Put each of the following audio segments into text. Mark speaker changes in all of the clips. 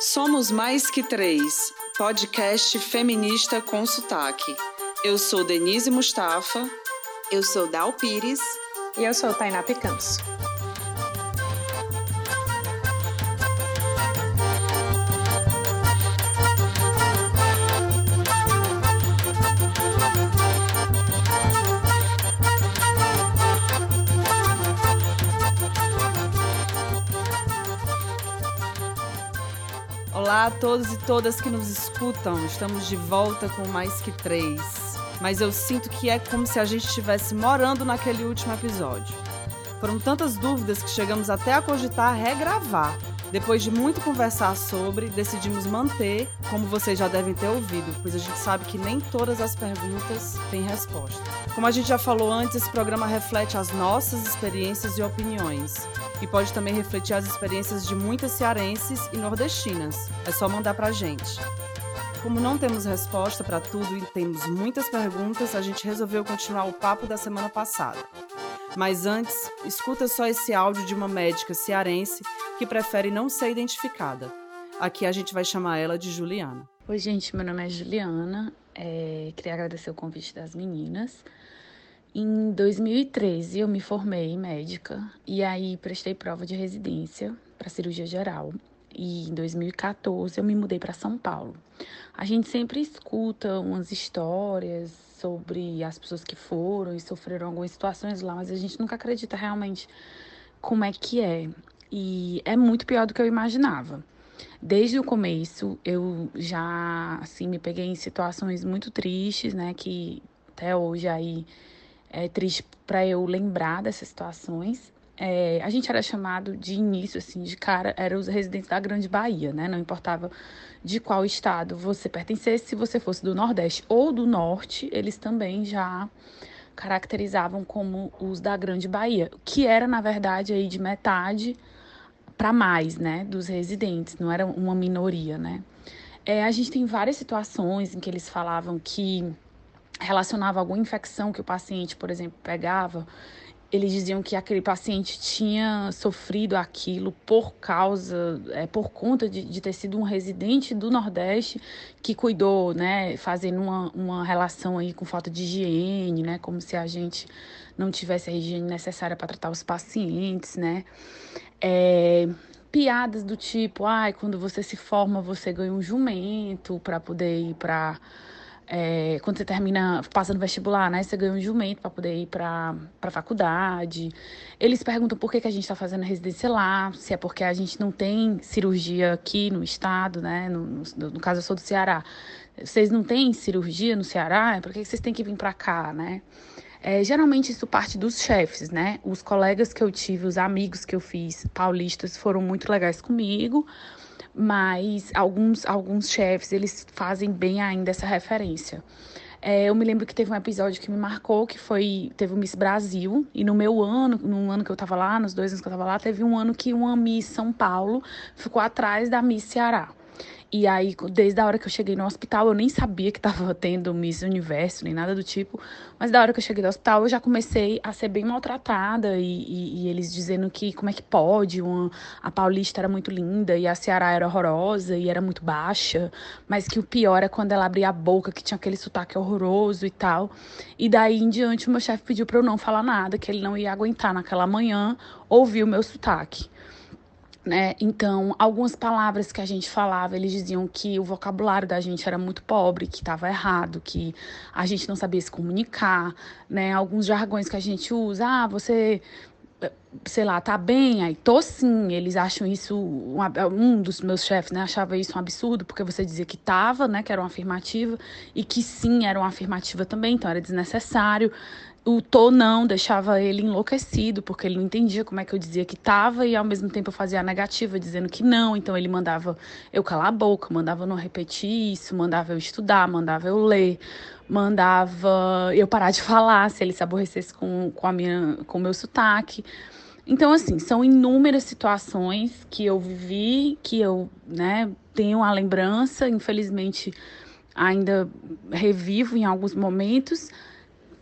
Speaker 1: Somos Mais Que Três, podcast feminista com sotaque. Eu sou Denise Mustafa.
Speaker 2: Eu sou Dal Pires.
Speaker 3: E eu sou Tainá Picanso.
Speaker 1: Olá a todos e todas que nos escutam. Estamos de volta com mais que três. Mas eu sinto que é como se a gente estivesse morando naquele último episódio. Foram tantas dúvidas que chegamos até a cogitar regravar. Depois de muito conversar sobre, decidimos manter, como vocês já devem ter ouvido, pois a gente sabe que nem todas as perguntas têm resposta. Como a gente já falou antes, esse programa reflete as nossas experiências e opiniões. E pode também refletir as experiências de muitas cearenses e nordestinas. É só mandar pra gente. Como não temos resposta para tudo e temos muitas perguntas, a gente resolveu continuar o papo da semana passada. Mas antes, escuta só esse áudio de uma médica cearense que prefere não ser identificada. Aqui a gente vai chamar ela de Juliana.
Speaker 4: Oi, gente, meu nome é Juliana. É, queria agradecer o convite das meninas. Em 2013 eu me formei médica e aí prestei prova de residência para cirurgia geral. E em 2014 eu me mudei para São Paulo. A gente sempre escuta umas histórias sobre as pessoas que foram e sofreram algumas situações lá, mas a gente nunca acredita realmente como é que é. E é muito pior do que eu imaginava. Desde o começo, eu já, assim, me peguei em situações muito tristes, né? Que até hoje aí é triste para eu lembrar dessas situações. É, a gente era chamado de início, assim, de cara, eram os residentes da Grande Bahia, né? Não importava de qual estado você pertencesse, se você fosse do Nordeste ou do Norte, eles também já caracterizavam como os da Grande Bahia, que era, na verdade, aí de metade para mais, né, dos residentes, não era uma minoria, né. É, a gente tem várias situações em que eles falavam que relacionava alguma infecção que o paciente, por exemplo, pegava eles diziam que aquele paciente tinha sofrido aquilo por causa, é, por conta de, de ter sido um residente do Nordeste que cuidou, né, fazendo uma, uma relação aí com falta de higiene, né, como se a gente não tivesse a higiene necessária para tratar os pacientes, né. É, piadas do tipo, ai, quando você se forma, você ganha um jumento para poder ir para é, quando você termina, passa no vestibular, né? Você ganha um jumento para poder ir para a faculdade. Eles perguntam por que, que a gente está fazendo residência lá, se é porque a gente não tem cirurgia aqui no estado, né? No, no, no caso, eu sou do Ceará. Vocês não têm cirurgia no Ceará? Por que, que vocês têm que vir para cá, né? É, geralmente isso parte dos chefes, né? Os colegas que eu tive, os amigos que eu fiz paulistas foram muito legais comigo mas alguns, alguns chefes, eles fazem bem ainda essa referência. É, eu me lembro que teve um episódio que me marcou, que foi, teve o Miss Brasil, e no meu ano, no ano que eu tava lá, nos dois anos que eu tava lá, teve um ano que uma Miss São Paulo ficou atrás da Miss Ceará. E aí, desde a hora que eu cheguei no hospital, eu nem sabia que tava tendo Miss Universo, nem nada do tipo. Mas da hora que eu cheguei no hospital, eu já comecei a ser bem maltratada. E, e, e eles dizendo que como é que pode, uma, a Paulista era muito linda e a Ceará era horrorosa e era muito baixa. Mas que o pior é quando ela abria a boca, que tinha aquele sotaque horroroso e tal. E daí em diante, o meu chefe pediu pra eu não falar nada, que ele não ia aguentar naquela manhã ouvir o meu sotaque. Né? Então, algumas palavras que a gente falava, eles diziam que o vocabulário da gente era muito pobre, que estava errado, que a gente não sabia se comunicar, né? Alguns jargões que a gente usa, ah, você sei lá, tá bem, aí tô sim. Eles acham isso, um, dos meus chefes, né, achava isso um absurdo, porque você dizia que tava, né, que era uma afirmativa, e que sim era uma afirmativa também, então era desnecessário o tô não deixava ele enlouquecido, porque ele não entendia como é que eu dizia que tava e ao mesmo tempo eu fazia a negativa, dizendo que não. Então ele mandava eu calar a boca, mandava eu não repetir isso, mandava eu estudar, mandava eu ler, mandava eu parar de falar se ele se aborrecesse com, com, a minha, com o meu sotaque. Então, assim, são inúmeras situações que eu vivi, que eu né, tenho a lembrança, infelizmente ainda revivo em alguns momentos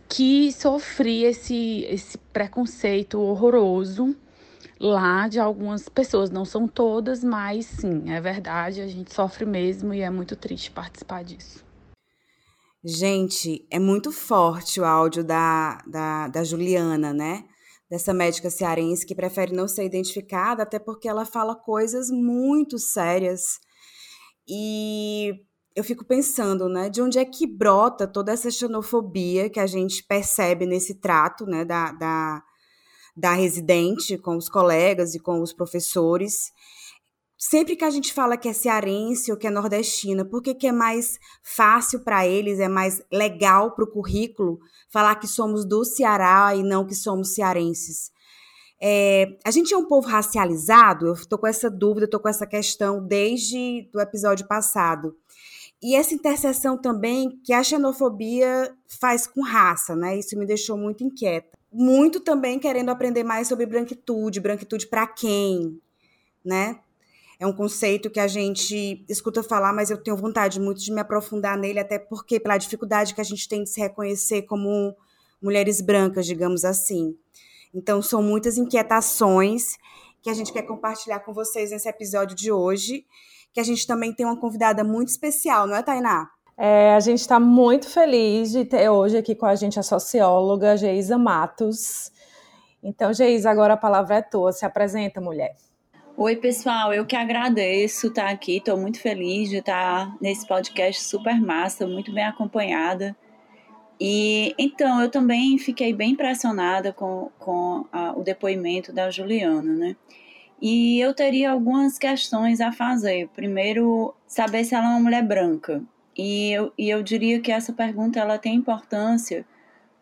Speaker 4: que sofri esse, esse preconceito horroroso lá de algumas pessoas. Não são todas, mas sim, é verdade, a gente sofre mesmo e é muito triste participar disso.
Speaker 5: Gente, é muito forte o áudio da, da, da Juliana, né? Dessa médica cearense que prefere não ser identificada, até porque ela fala coisas muito sérias. E eu fico pensando, né, de onde é que brota toda essa xenofobia que a gente percebe nesse trato, né, da, da, da residente com os colegas e com os professores. Sempre que a gente fala que é cearense ou que é nordestina, por que, é mais fácil para eles, é mais legal para o currículo falar que somos do Ceará e não que somos cearenses? É, a gente é um povo racializado? Eu estou com essa dúvida, estou com essa questão desde o episódio passado. E essa interseção também que a xenofobia faz com raça, né? Isso me deixou muito inquieta muito também querendo aprender mais sobre branquitude, branquitude para quem, né? É um conceito que a gente escuta falar, mas eu tenho vontade muito de me aprofundar nele, até porque pela dificuldade que a gente tem de se reconhecer como mulheres brancas, digamos assim. Então, são muitas inquietações que a gente quer compartilhar com vocês nesse episódio de hoje, que a gente também tem uma convidada muito especial, não é, Tainá?
Speaker 3: É, a gente está muito feliz de ter hoje aqui com a gente a socióloga Geisa Matos. Então, Geisa, agora a palavra é tua. Se apresenta, mulher.
Speaker 6: Oi, pessoal, eu que agradeço estar aqui. Estou muito feliz de estar nesse podcast super massa, muito bem acompanhada. E então, eu também fiquei bem impressionada com, com a, o depoimento da Juliana, né? E eu teria algumas questões a fazer. Primeiro, saber se ela é uma mulher branca. E eu, e eu diria que essa pergunta ela tem importância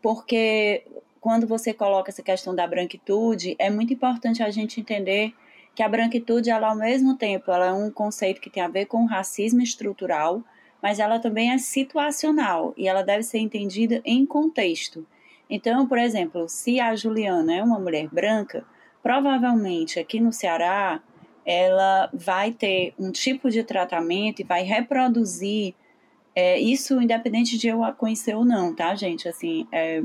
Speaker 6: porque quando você coloca essa questão da branquitude, é muito importante a gente entender que a branquitude, ela ao mesmo tempo, ela é um conceito que tem a ver com racismo estrutural, mas ela também é situacional e ela deve ser entendida em contexto. Então, por exemplo, se a Juliana é uma mulher branca, provavelmente aqui no Ceará ela vai ter um tipo de tratamento e vai reproduzir é, isso independente de eu a conhecer ou não, tá, gente? Assim, é,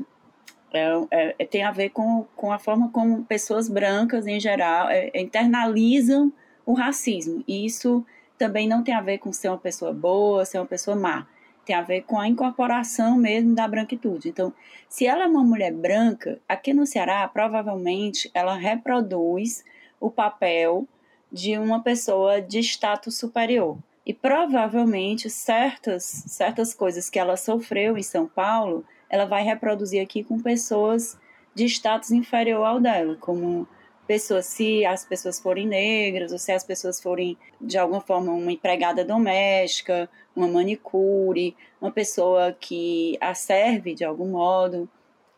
Speaker 6: é, é, tem a ver com, com a forma como pessoas brancas, em geral, é, internalizam o racismo. E isso também não tem a ver com ser uma pessoa boa, ser uma pessoa má. Tem a ver com a incorporação mesmo da branquitude. Então, se ela é uma mulher branca, aqui no Ceará, provavelmente ela reproduz o papel de uma pessoa de status superior. E provavelmente certas, certas coisas que ela sofreu em São Paulo, ela vai reproduzir aqui com pessoas de status inferior ao dela, como pessoas, se as pessoas forem negras, ou se as pessoas forem, de alguma forma, uma empregada doméstica, uma manicure, uma pessoa que a serve de algum modo,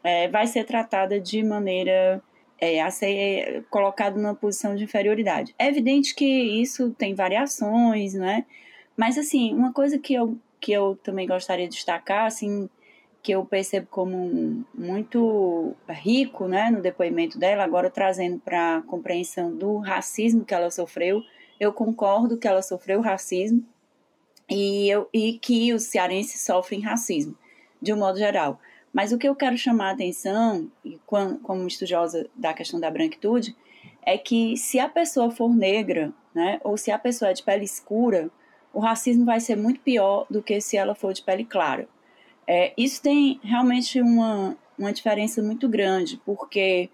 Speaker 6: é, vai ser tratada de maneira é, a ser colocado numa posição de inferioridade. É evidente que isso tem variações, né? Mas, assim, uma coisa que eu, que eu também gostaria de destacar, assim, que eu percebo como muito rico, né, no depoimento dela, agora trazendo para a compreensão do racismo que ela sofreu, eu concordo que ela sofreu racismo e, eu, e que os cearenses sofrem racismo, de um modo geral. Mas o que eu quero chamar a atenção, como estudiosa da questão da branquitude, é que se a pessoa for negra, né, ou se a pessoa é de pele escura, o racismo vai ser muito pior do que se ela for de pele clara. É, isso tem realmente uma, uma diferença muito grande, porque,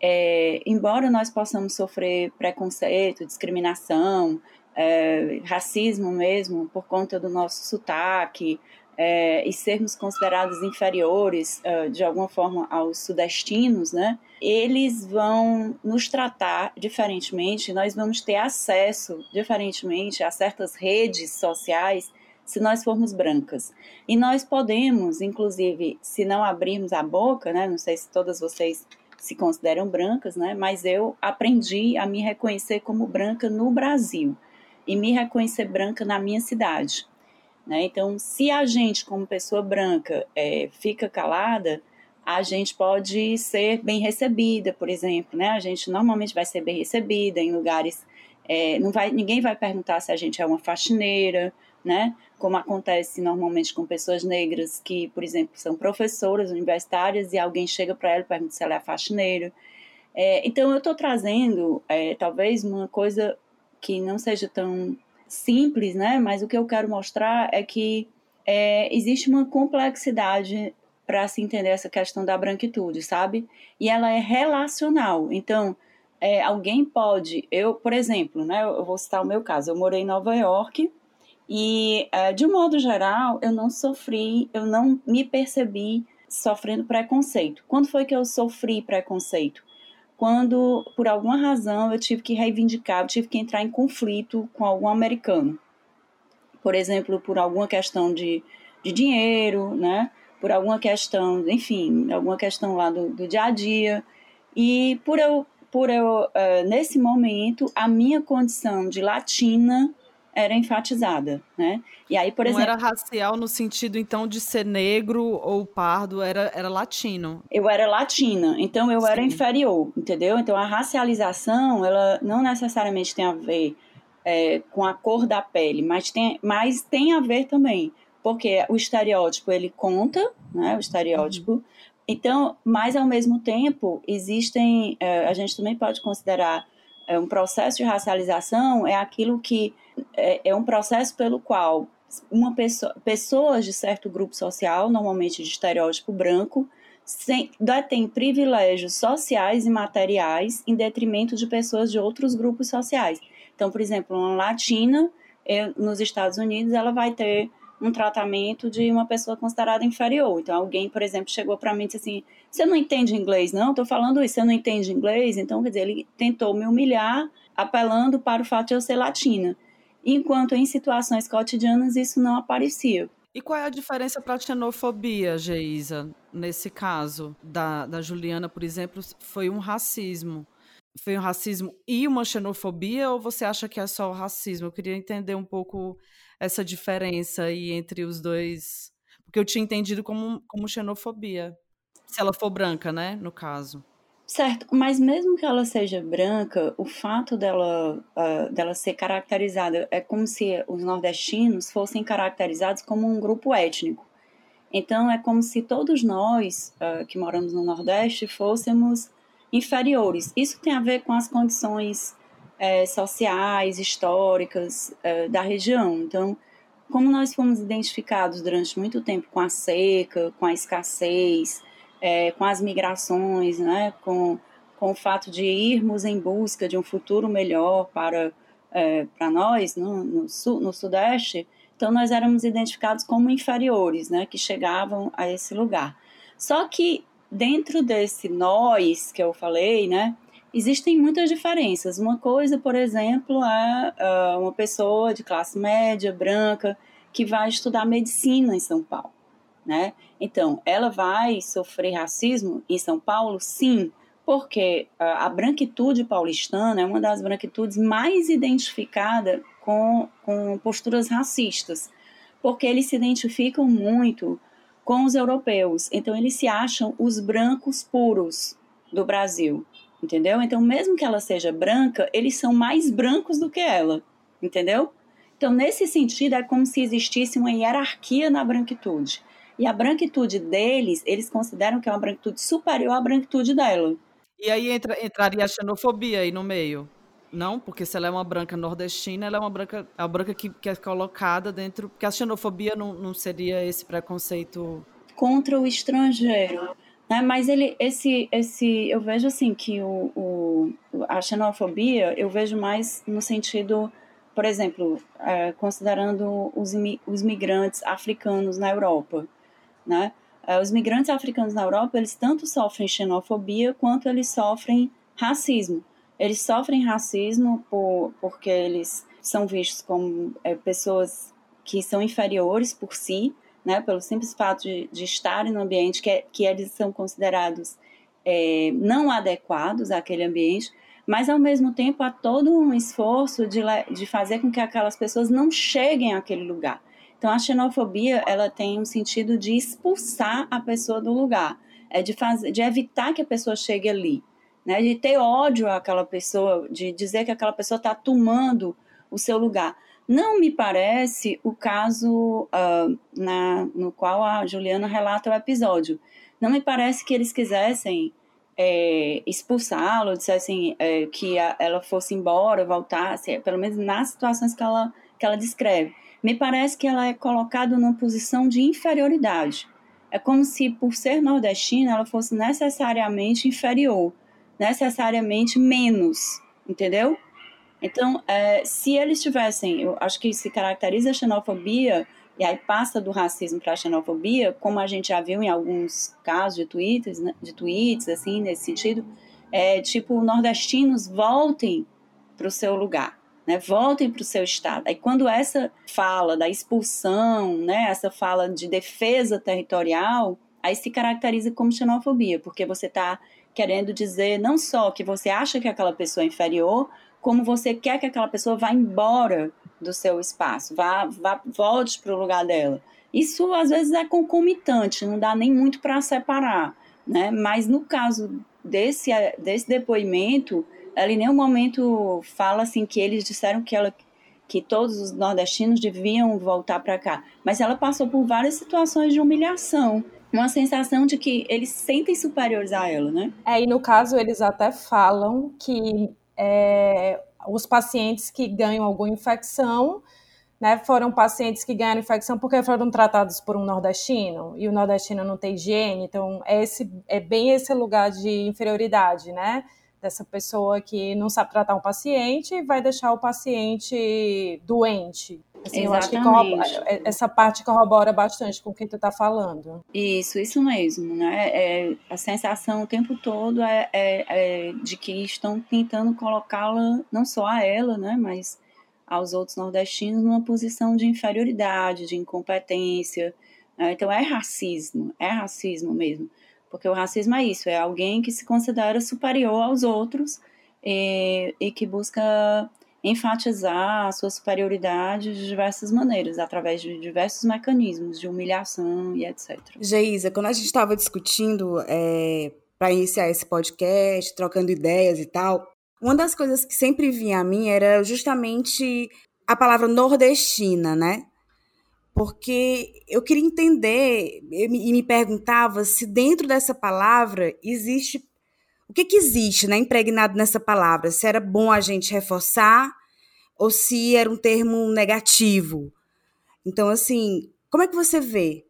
Speaker 6: é, embora nós possamos sofrer preconceito, discriminação, é, racismo mesmo, por conta do nosso sotaque, é, e sermos considerados inferiores uh, de alguma forma aos sudestinos, né? Eles vão nos tratar diferentemente, nós vamos ter acesso diferentemente a certas redes sociais se nós formos brancas. E nós podemos, inclusive, se não abrirmos a boca, né? Não sei se todas vocês se consideram brancas, né? Mas eu aprendi a me reconhecer como branca no Brasil e me reconhecer branca na minha cidade. Né? Então, se a gente, como pessoa branca, é, fica calada, a gente pode ser bem recebida, por exemplo, né? A gente normalmente vai ser bem recebida em lugares, é, não vai, ninguém vai perguntar se a gente é uma faxineira, né? Como acontece normalmente com pessoas negras que, por exemplo, são professoras universitárias e alguém chega para ela e pergunta se ela é faxineira. É, então, eu estou trazendo, é, talvez, uma coisa que não seja tão simples, né? Mas o que eu quero mostrar é que é, existe uma complexidade para se entender essa questão da branquitude, sabe? E ela é relacional. Então, é, alguém pode, eu, por exemplo, né? Eu vou citar o meu caso. Eu morei em Nova York e, é, de um modo geral, eu não sofri, eu não me percebi sofrendo preconceito. Quando foi que eu sofri preconceito? Quando, por alguma razão, eu tive que reivindicar, eu tive que entrar em conflito com algum americano. Por exemplo, por alguma questão de, de dinheiro, né? Por alguma questão, enfim, alguma questão lá do, do dia a dia. E por eu, por eu uh, nesse momento, a minha condição de latina era enfatizada, né?
Speaker 1: E aí, por não exemplo, era racial no sentido então de ser negro ou pardo, era, era latino.
Speaker 6: Eu era latina, então eu Sim. era inferior, entendeu? Então a racialização, ela não necessariamente tem a ver é, com a cor da pele, mas tem, mas tem a ver também, porque o estereótipo ele conta, né? O estereótipo. Uhum. Então, mas ao mesmo tempo existem, é, a gente também pode considerar é, um processo de racialização é aquilo que é, é um processo pelo qual uma pessoa, pessoas de certo grupo social, normalmente de estereótipo branco, sem, detêm privilégios sociais e materiais em detrimento de pessoas de outros grupos sociais. Então, por exemplo, uma latina nos Estados Unidos, ela vai ter um tratamento de uma pessoa considerada inferior. Então, alguém, por exemplo, chegou para mim e disse assim: Você não entende inglês, não? Estou falando isso, você não entende inglês? Então, quer dizer, ele tentou me humilhar, apelando para o fato de eu ser latina enquanto em situações cotidianas isso não aparecia.
Speaker 1: E qual é a diferença para a xenofobia, Geisa, nesse caso da, da Juliana, por exemplo, foi um racismo? Foi um racismo e uma xenofobia ou você acha que é só o racismo? Eu queria entender um pouco essa diferença aí entre os dois, porque eu tinha entendido como, como xenofobia, se ela for branca, né, no caso.
Speaker 6: Certo, mas mesmo que ela seja branca, o fato dela, uh, dela ser caracterizada é como se os nordestinos fossem caracterizados como um grupo étnico. Então é como se todos nós uh, que moramos no Nordeste fôssemos inferiores. Isso tem a ver com as condições uh, sociais, históricas eh, da região. Então, como nós fomos identificados durante muito tempo com a seca, com a escassez, é, com as migrações, né, com, com o fato de irmos em busca de um futuro melhor para, é, para nós no, no, sul, no Sudeste, então nós éramos identificados como inferiores, né, que chegavam a esse lugar. Só que dentro desse nós que eu falei, né, existem muitas diferenças. Uma coisa, por exemplo, é uh, uma pessoa de classe média, branca, que vai estudar medicina em São Paulo né? Então, ela vai sofrer racismo em São Paulo? Sim, porque a, branquitude paulistana é uma das branquitudes mais identificada com, com posturas racistas, porque eles se identificam muito com os europeus, então eles se acham os brancos puros do Brasil, entendeu? Então, mesmo que ela seja branca, eles são mais brancos do que ela, entendeu? Então, nesse sentido, é como se existisse uma hierarquia na branquitude. E a branquitude deles, eles consideram que é uma branquitude superior à branquitude dela.
Speaker 1: E aí entra, entraria a xenofobia aí no meio? Não, porque se ela é uma branca nordestina, ela é uma branca, é uma branca que, que é colocada dentro. Porque a xenofobia não, não seria esse preconceito.
Speaker 6: Contra o estrangeiro. Né? Mas ele, esse, esse, eu vejo assim que o, o, a xenofobia, eu vejo mais no sentido, por exemplo, é, considerando os, os migrantes africanos na Europa. Né? Eh, os migrantes africanos na Europa, eles tanto sofrem xenofobia quanto eles sofrem racismo. Eles sofrem racismo por, porque eles são vistos como é, pessoas que são inferiores por si, né, pelo simples fato de, de estarem no ambiente que, é, que eles são considerados é, não adequados àquele ambiente, mas ao mesmo tempo há todo um esforço de, de fazer com que aquelas pessoas não cheguem àquele lugar. Então a xenofobia ela tem um sentido de expulsar a pessoa do lugar, é de fazer, de evitar que a pessoa chegue ali, né? De ter ódio àquela pessoa, de dizer que aquela pessoa está tomando o seu lugar. Não me parece o caso uh, na, no qual a Juliana relata o episódio. Não me parece que eles quisessem é, expulsá-lo, dissessem é, que a, ela fosse embora, voltasse, pelo menos nas situações que ela, que ela descreve. Me parece que ela é colocada numa posição de inferioridade. É como se, por ser nordestina, ela fosse necessariamente inferior, necessariamente menos, entendeu? Então, é, se eles tivessem, eu acho que se caracteriza a xenofobia e aí passa do racismo para a xenofobia, como a gente já viu em alguns casos de tweets, né, de tweets assim, nesse sentido, é tipo, nordestinos voltem para o seu lugar, né? Voltem para o seu estado. Aí quando essa fala da expulsão, né, essa fala de defesa territorial, aí se caracteriza como xenofobia, porque você está querendo dizer não só que você acha que aquela pessoa é inferior, como você quer que aquela pessoa vá embora do seu espaço, vá, vá volte para o lugar dela. Isso às vezes é concomitante, não dá nem muito para separar, né? Mas no caso desse, desse depoimento, ela em nenhum momento fala assim que eles disseram que ela que todos os nordestinos deviam voltar para cá, mas ela passou por várias situações de humilhação, uma sensação de que eles sentem superiores a ela, né?
Speaker 3: É, e no caso eles até falam que é, os pacientes que ganham alguma infecção, né, foram pacientes que ganharam infecção porque foram tratados por um nordestino, e o nordestino não tem higiene, então é, esse, é bem esse lugar de inferioridade, né, dessa pessoa que não sabe tratar um paciente e vai deixar o paciente doente. Assim, eu acho que é, essa parte corrobora bastante com o que tu está falando.
Speaker 6: Isso, isso mesmo, né? É, a sensação o tempo todo é, é, é de que estão tentando colocá-la, não só a ela, né, mas aos outros nordestinos numa posição de inferioridade, de incompetência. Né? Então é racismo, é racismo mesmo. Porque o racismo é isso, é alguém que se considera superior aos outros e, e que busca enfatizar a sua superioridade de diversas maneiras, através de diversos mecanismos de humilhação e etc.
Speaker 5: Geisa, quando a gente estava discutindo é, para iniciar esse podcast, trocando ideias e tal, uma das coisas que sempre vinha a mim era justamente a palavra nordestina, né? Porque eu queria entender e me perguntava se dentro dessa palavra existe o que, que existe, né, impregnado nessa palavra? Se era bom a gente reforçar ou se era um termo negativo. Então, assim, como é que você vê?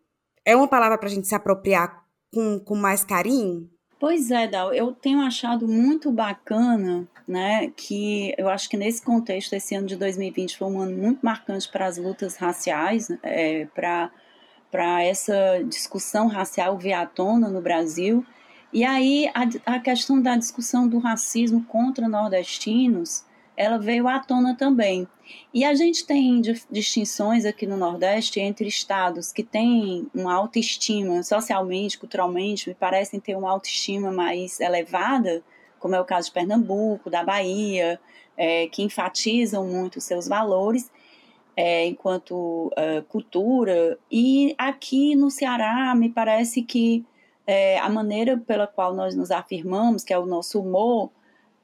Speaker 5: É uma palavra para a gente se apropriar com, com mais carinho?
Speaker 6: Pois é, Dal, eu tenho achado muito bacana, né, que eu acho que nesse contexto, esse ano de 2020 foi um ano muito marcante para as lutas raciais, é, para essa discussão racial vir à tona no Brasil, e aí a, a questão da discussão do racismo contra nordestinos, ela veio à tona também. E a gente tem distinções aqui no Nordeste entre estados que têm uma autoestima socialmente, culturalmente, me parecem ter uma autoestima mais elevada, como é o caso de Pernambuco, da Bahia, é, que enfatizam muito seus valores é, enquanto é, cultura. E aqui no Ceará, me parece que é, a maneira pela qual nós nos afirmamos, que é o nosso humor,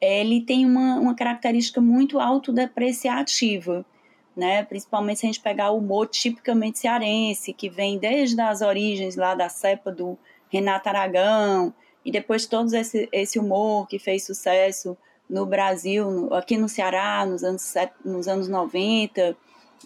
Speaker 6: ele tem uma, uma característica muito autodepreciativa, né? principalmente se a gente pegar o humor tipicamente cearense, que vem desde as origens lá da cepa do Renato Aragão, e depois todo esse, esse humor que fez sucesso no Brasil, no, aqui no Ceará, nos anos, nos anos 90,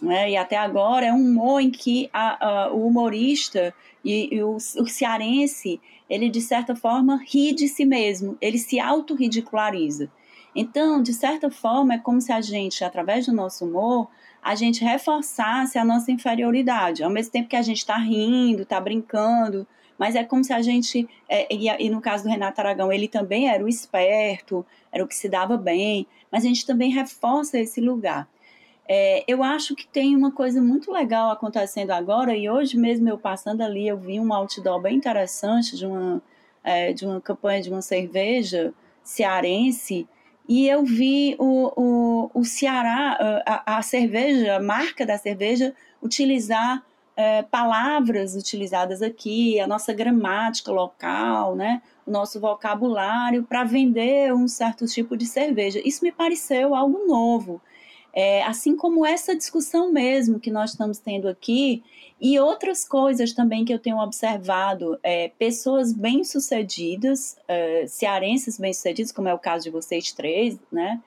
Speaker 6: né? e até agora, é um humor em que a, a, o humorista e, e o, o, cearense, ele de certa forma ri de si mesmo, ele se autorridiculariza. Então, de certa forma, é como se a gente, através do nosso humor, a gente reforçasse a nossa inferioridade, ao mesmo tempo que a gente está rindo, está brincando, mas é como se a gente, é, e, e, no caso do Renato Aragão, ele também era o esperto, era o que se dava bem, mas a gente também reforça esse lugar. É, eu acho que tem uma coisa muito legal acontecendo agora, e hoje mesmo eu passando ali, eu vi um outdoor bem interessante de uma, é, de uma campanha de uma cerveja cearense, e eu vi o, o, o Ceará, a, a cerveja, a marca da cerveja, utilizar é, palavras utilizadas aqui, a nossa gramática local, né, o nosso vocabulário para vender um certo tipo de cerveja. Isso me pareceu algo novo. É, assim como essa discussão mesmo que nós estamos tendo aqui, e outras coisas também que eu tenho observado, é, pessoas bem-sucedidas, é, cearenses bem-sucedidos, como é o caso de vocês três, né,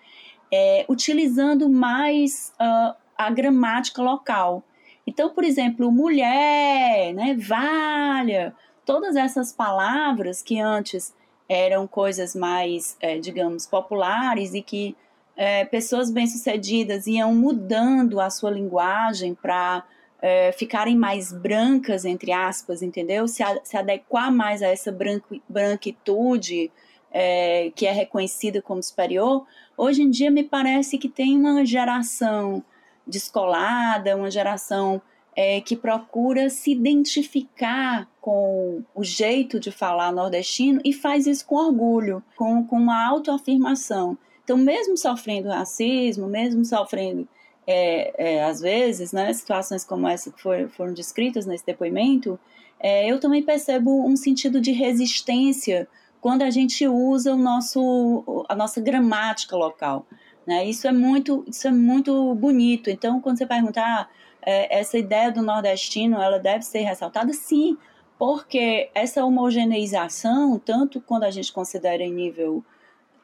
Speaker 6: é, utilizando mais uh, a gramática local. Então, por exemplo, mulher, né, valha, todas essas palavras que antes eram coisas mais, é, digamos, populares e que é, pessoas bem-sucedidas iam mudando a sua linguagem para é, ficarem mais brancas, entre aspas, entendeu? Se, a, se adequar mais a essa branco, branquitude é, que é reconhecida como superior, hoje em dia me parece que tem uma geração descolada, uma geração é, que procura se identificar com o jeito de falar nordestino e faz isso com orgulho, com, com uma autoafirmação. Então, mesmo sofrendo racismo, mesmo sofrendo, é, é, às vezes, né, situações como essa que for, foram descritas nesse depoimento, é, eu também percebo um sentido de resistência quando a gente usa o nosso, a nossa gramática local. Né? Isso é muito, isso é muito bonito. Então, quando você perguntar ah, é, essa ideia do nordestino, ela deve ser ressaltada, sim, porque essa homogeneização, tanto quando a gente considera em nível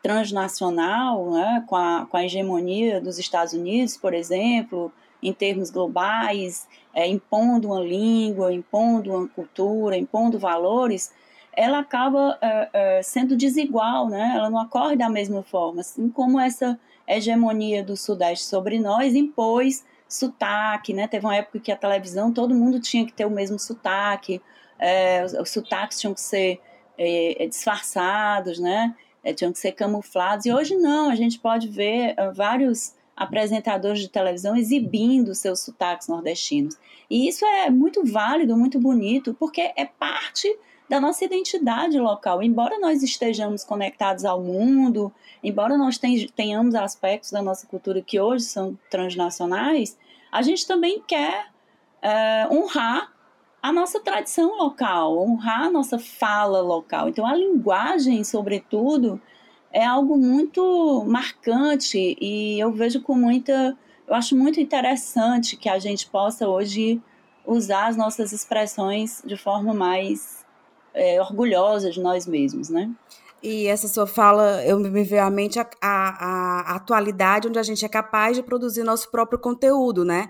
Speaker 6: transnacional, né, com, a, com a hegemonia dos Estados Unidos, por exemplo, em termos globais, é, impondo uma língua, impondo uma cultura, impondo valores, ela acaba é, é, sendo desigual, né? ela não ocorre da mesma forma, assim como essa hegemonia do Sudeste sobre nós impôs sotaque, né? Teve uma época que a televisão, todo mundo tinha que ter o mesmo sotaque, é, os, os sotaques tinham que ser é, é disfarçados, né? É, tinham que ser camuflados, e hoje não, a gente pode ver uh, vários apresentadores de televisão exibindo seus sotaques nordestinos. E isso é muito válido, muito bonito, porque é parte da nossa identidade local. Embora nós estejamos conectados ao mundo, embora nós tenhamos aspectos da nossa cultura que hoje são transnacionais, a gente também quer é, honrar a nossa tradição local, honrar a nossa fala local. Então, a linguagem, sobretudo, é algo muito marcante e eu vejo com muita. Eu acho muito interessante que a gente possa hoje usar as nossas expressões de forma mais é, orgulhosa de nós mesmos, né?
Speaker 5: E essa sua fala, eu me veio à mente a, a, a, atualidade onde a gente é capaz de produzir nosso próprio conteúdo, né?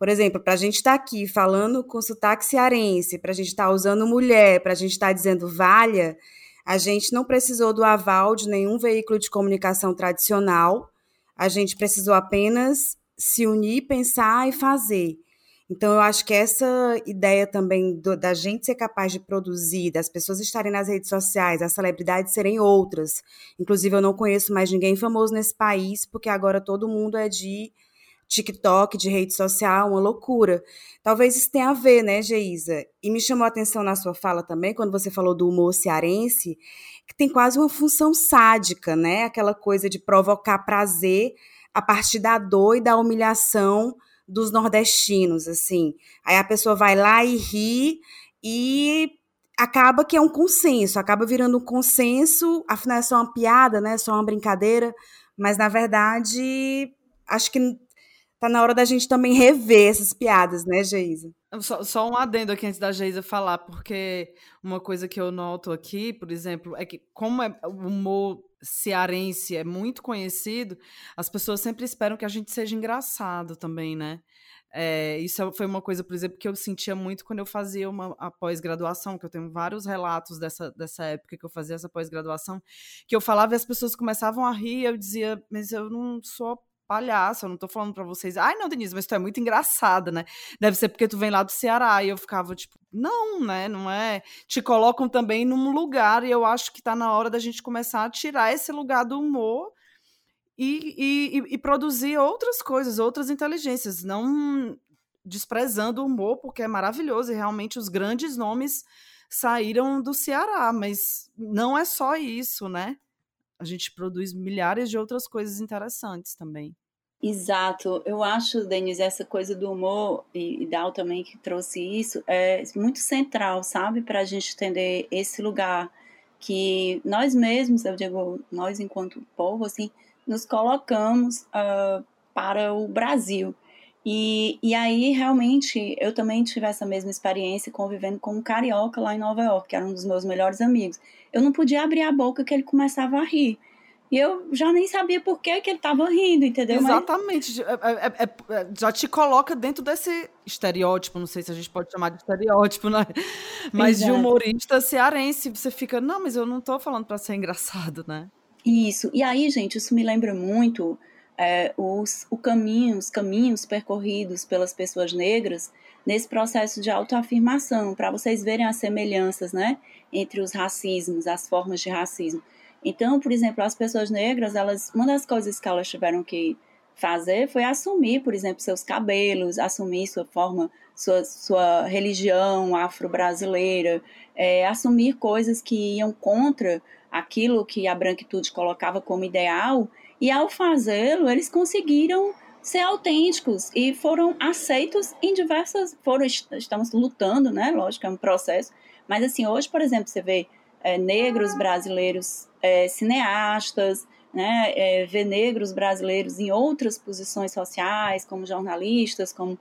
Speaker 5: Por exemplo, para a gente estar tá aqui falando com sotaque cearense, para a gente estar tá usando mulher, para a gente estar tá dizendo valha, a gente não precisou do aval de nenhum veículo de comunicação tradicional, a gente precisou apenas se unir, pensar e fazer. Então, eu acho que essa ideia também do, da gente ser capaz de produzir, das pessoas estarem nas redes sociais, as celebridades serem outras. Inclusive, eu não conheço mais ninguém famoso nesse país, porque agora todo mundo é de TikTok, de rede social, uma loucura. Talvez isso tenha a ver, né, Geisa? E me chamou a atenção na sua fala também, quando você falou do humor cearense, que tem quase uma função sádica, né? Aquela coisa de provocar prazer a partir da dor e da humilhação dos nordestinos, assim. Aí a pessoa vai lá e ri e acaba que é um consenso, acaba virando um consenso, afinal é só uma piada, né? Só uma brincadeira, mas na verdade acho que tá na hora da gente também rever essas piadas, né, Geisa?
Speaker 1: Só, só, um adendo aqui antes da Geisa falar, porque uma coisa que eu noto aqui, por exemplo, é que como é, o humor cearense é muito conhecido, as pessoas sempre esperam que a gente seja engraçado também, né? É, isso foi uma coisa, por exemplo, que eu sentia muito quando eu fazia uma pós-graduação, que eu tenho vários relatos dessa, dessa época que eu fazia essa pós-graduação, que eu falava e as pessoas começavam a rir, eu dizia, mas eu não sou palhaço, eu não tô falando para vocês, ai não, Denise, mas tu é muito engraçada, né? Deve ser porque tu vem lá do Ceará. E eu ficava tipo, não, né? Não é. Te colocam também num lugar, e eu acho que tá na hora da gente começar a tirar esse lugar do humor e, e, e produzir outras coisas, outras inteligências, não desprezando o humor, porque é maravilhoso, e realmente os grandes nomes saíram do Ceará, mas não é só isso, né? A gente produz milhares de outras coisas interessantes também.
Speaker 6: Exato. Eu acho, Denise, essa coisa do humor, e, e Dal também que trouxe isso, é muito central, sabe? Para a gente entender esse lugar que nós mesmos, eu digo, nós enquanto povo, assim, nos colocamos uh, para o Brasil. E, e aí, realmente, eu também tive essa mesma experiência convivendo com um carioca lá em Nova York, que era um dos meus melhores amigos. Eu não podia abrir a boca que ele começava a rir. E eu já nem sabia por que, que ele estava rindo, entendeu?
Speaker 1: Exatamente. Mas... É, é, é, já te coloca dentro desse estereótipo, não sei se a gente pode chamar de estereótipo, né? Mas Exato. de humorista cearense, você fica, não, mas eu não estou falando para ser engraçado, né?
Speaker 6: Isso. E aí, gente, isso me lembra muito é, os, o caminho, os caminhos percorridos pelas pessoas negras nesse processo de autoafirmação, para vocês verem as semelhanças, né, entre os racismos, as formas de racismo. Então, por exemplo, as pessoas negras, elas, uma das coisas que elas tiveram que fazer foi assumir, por exemplo, seus cabelos, assumir sua forma, sua, sua religião afro-brasileira, é, assumir coisas que iam contra aquilo que a branquitude colocava como ideal e ao fazê-lo, eles conseguiram ser autênticos e foram aceitos em diversas. Foram, estamos lutando, né? Lógico, é um processo. Mas, assim, hoje, por exemplo, você vê é, negros brasileiros é, cineastas, né? É, vê negros brasileiros em outras posições sociais, como jornalistas, como.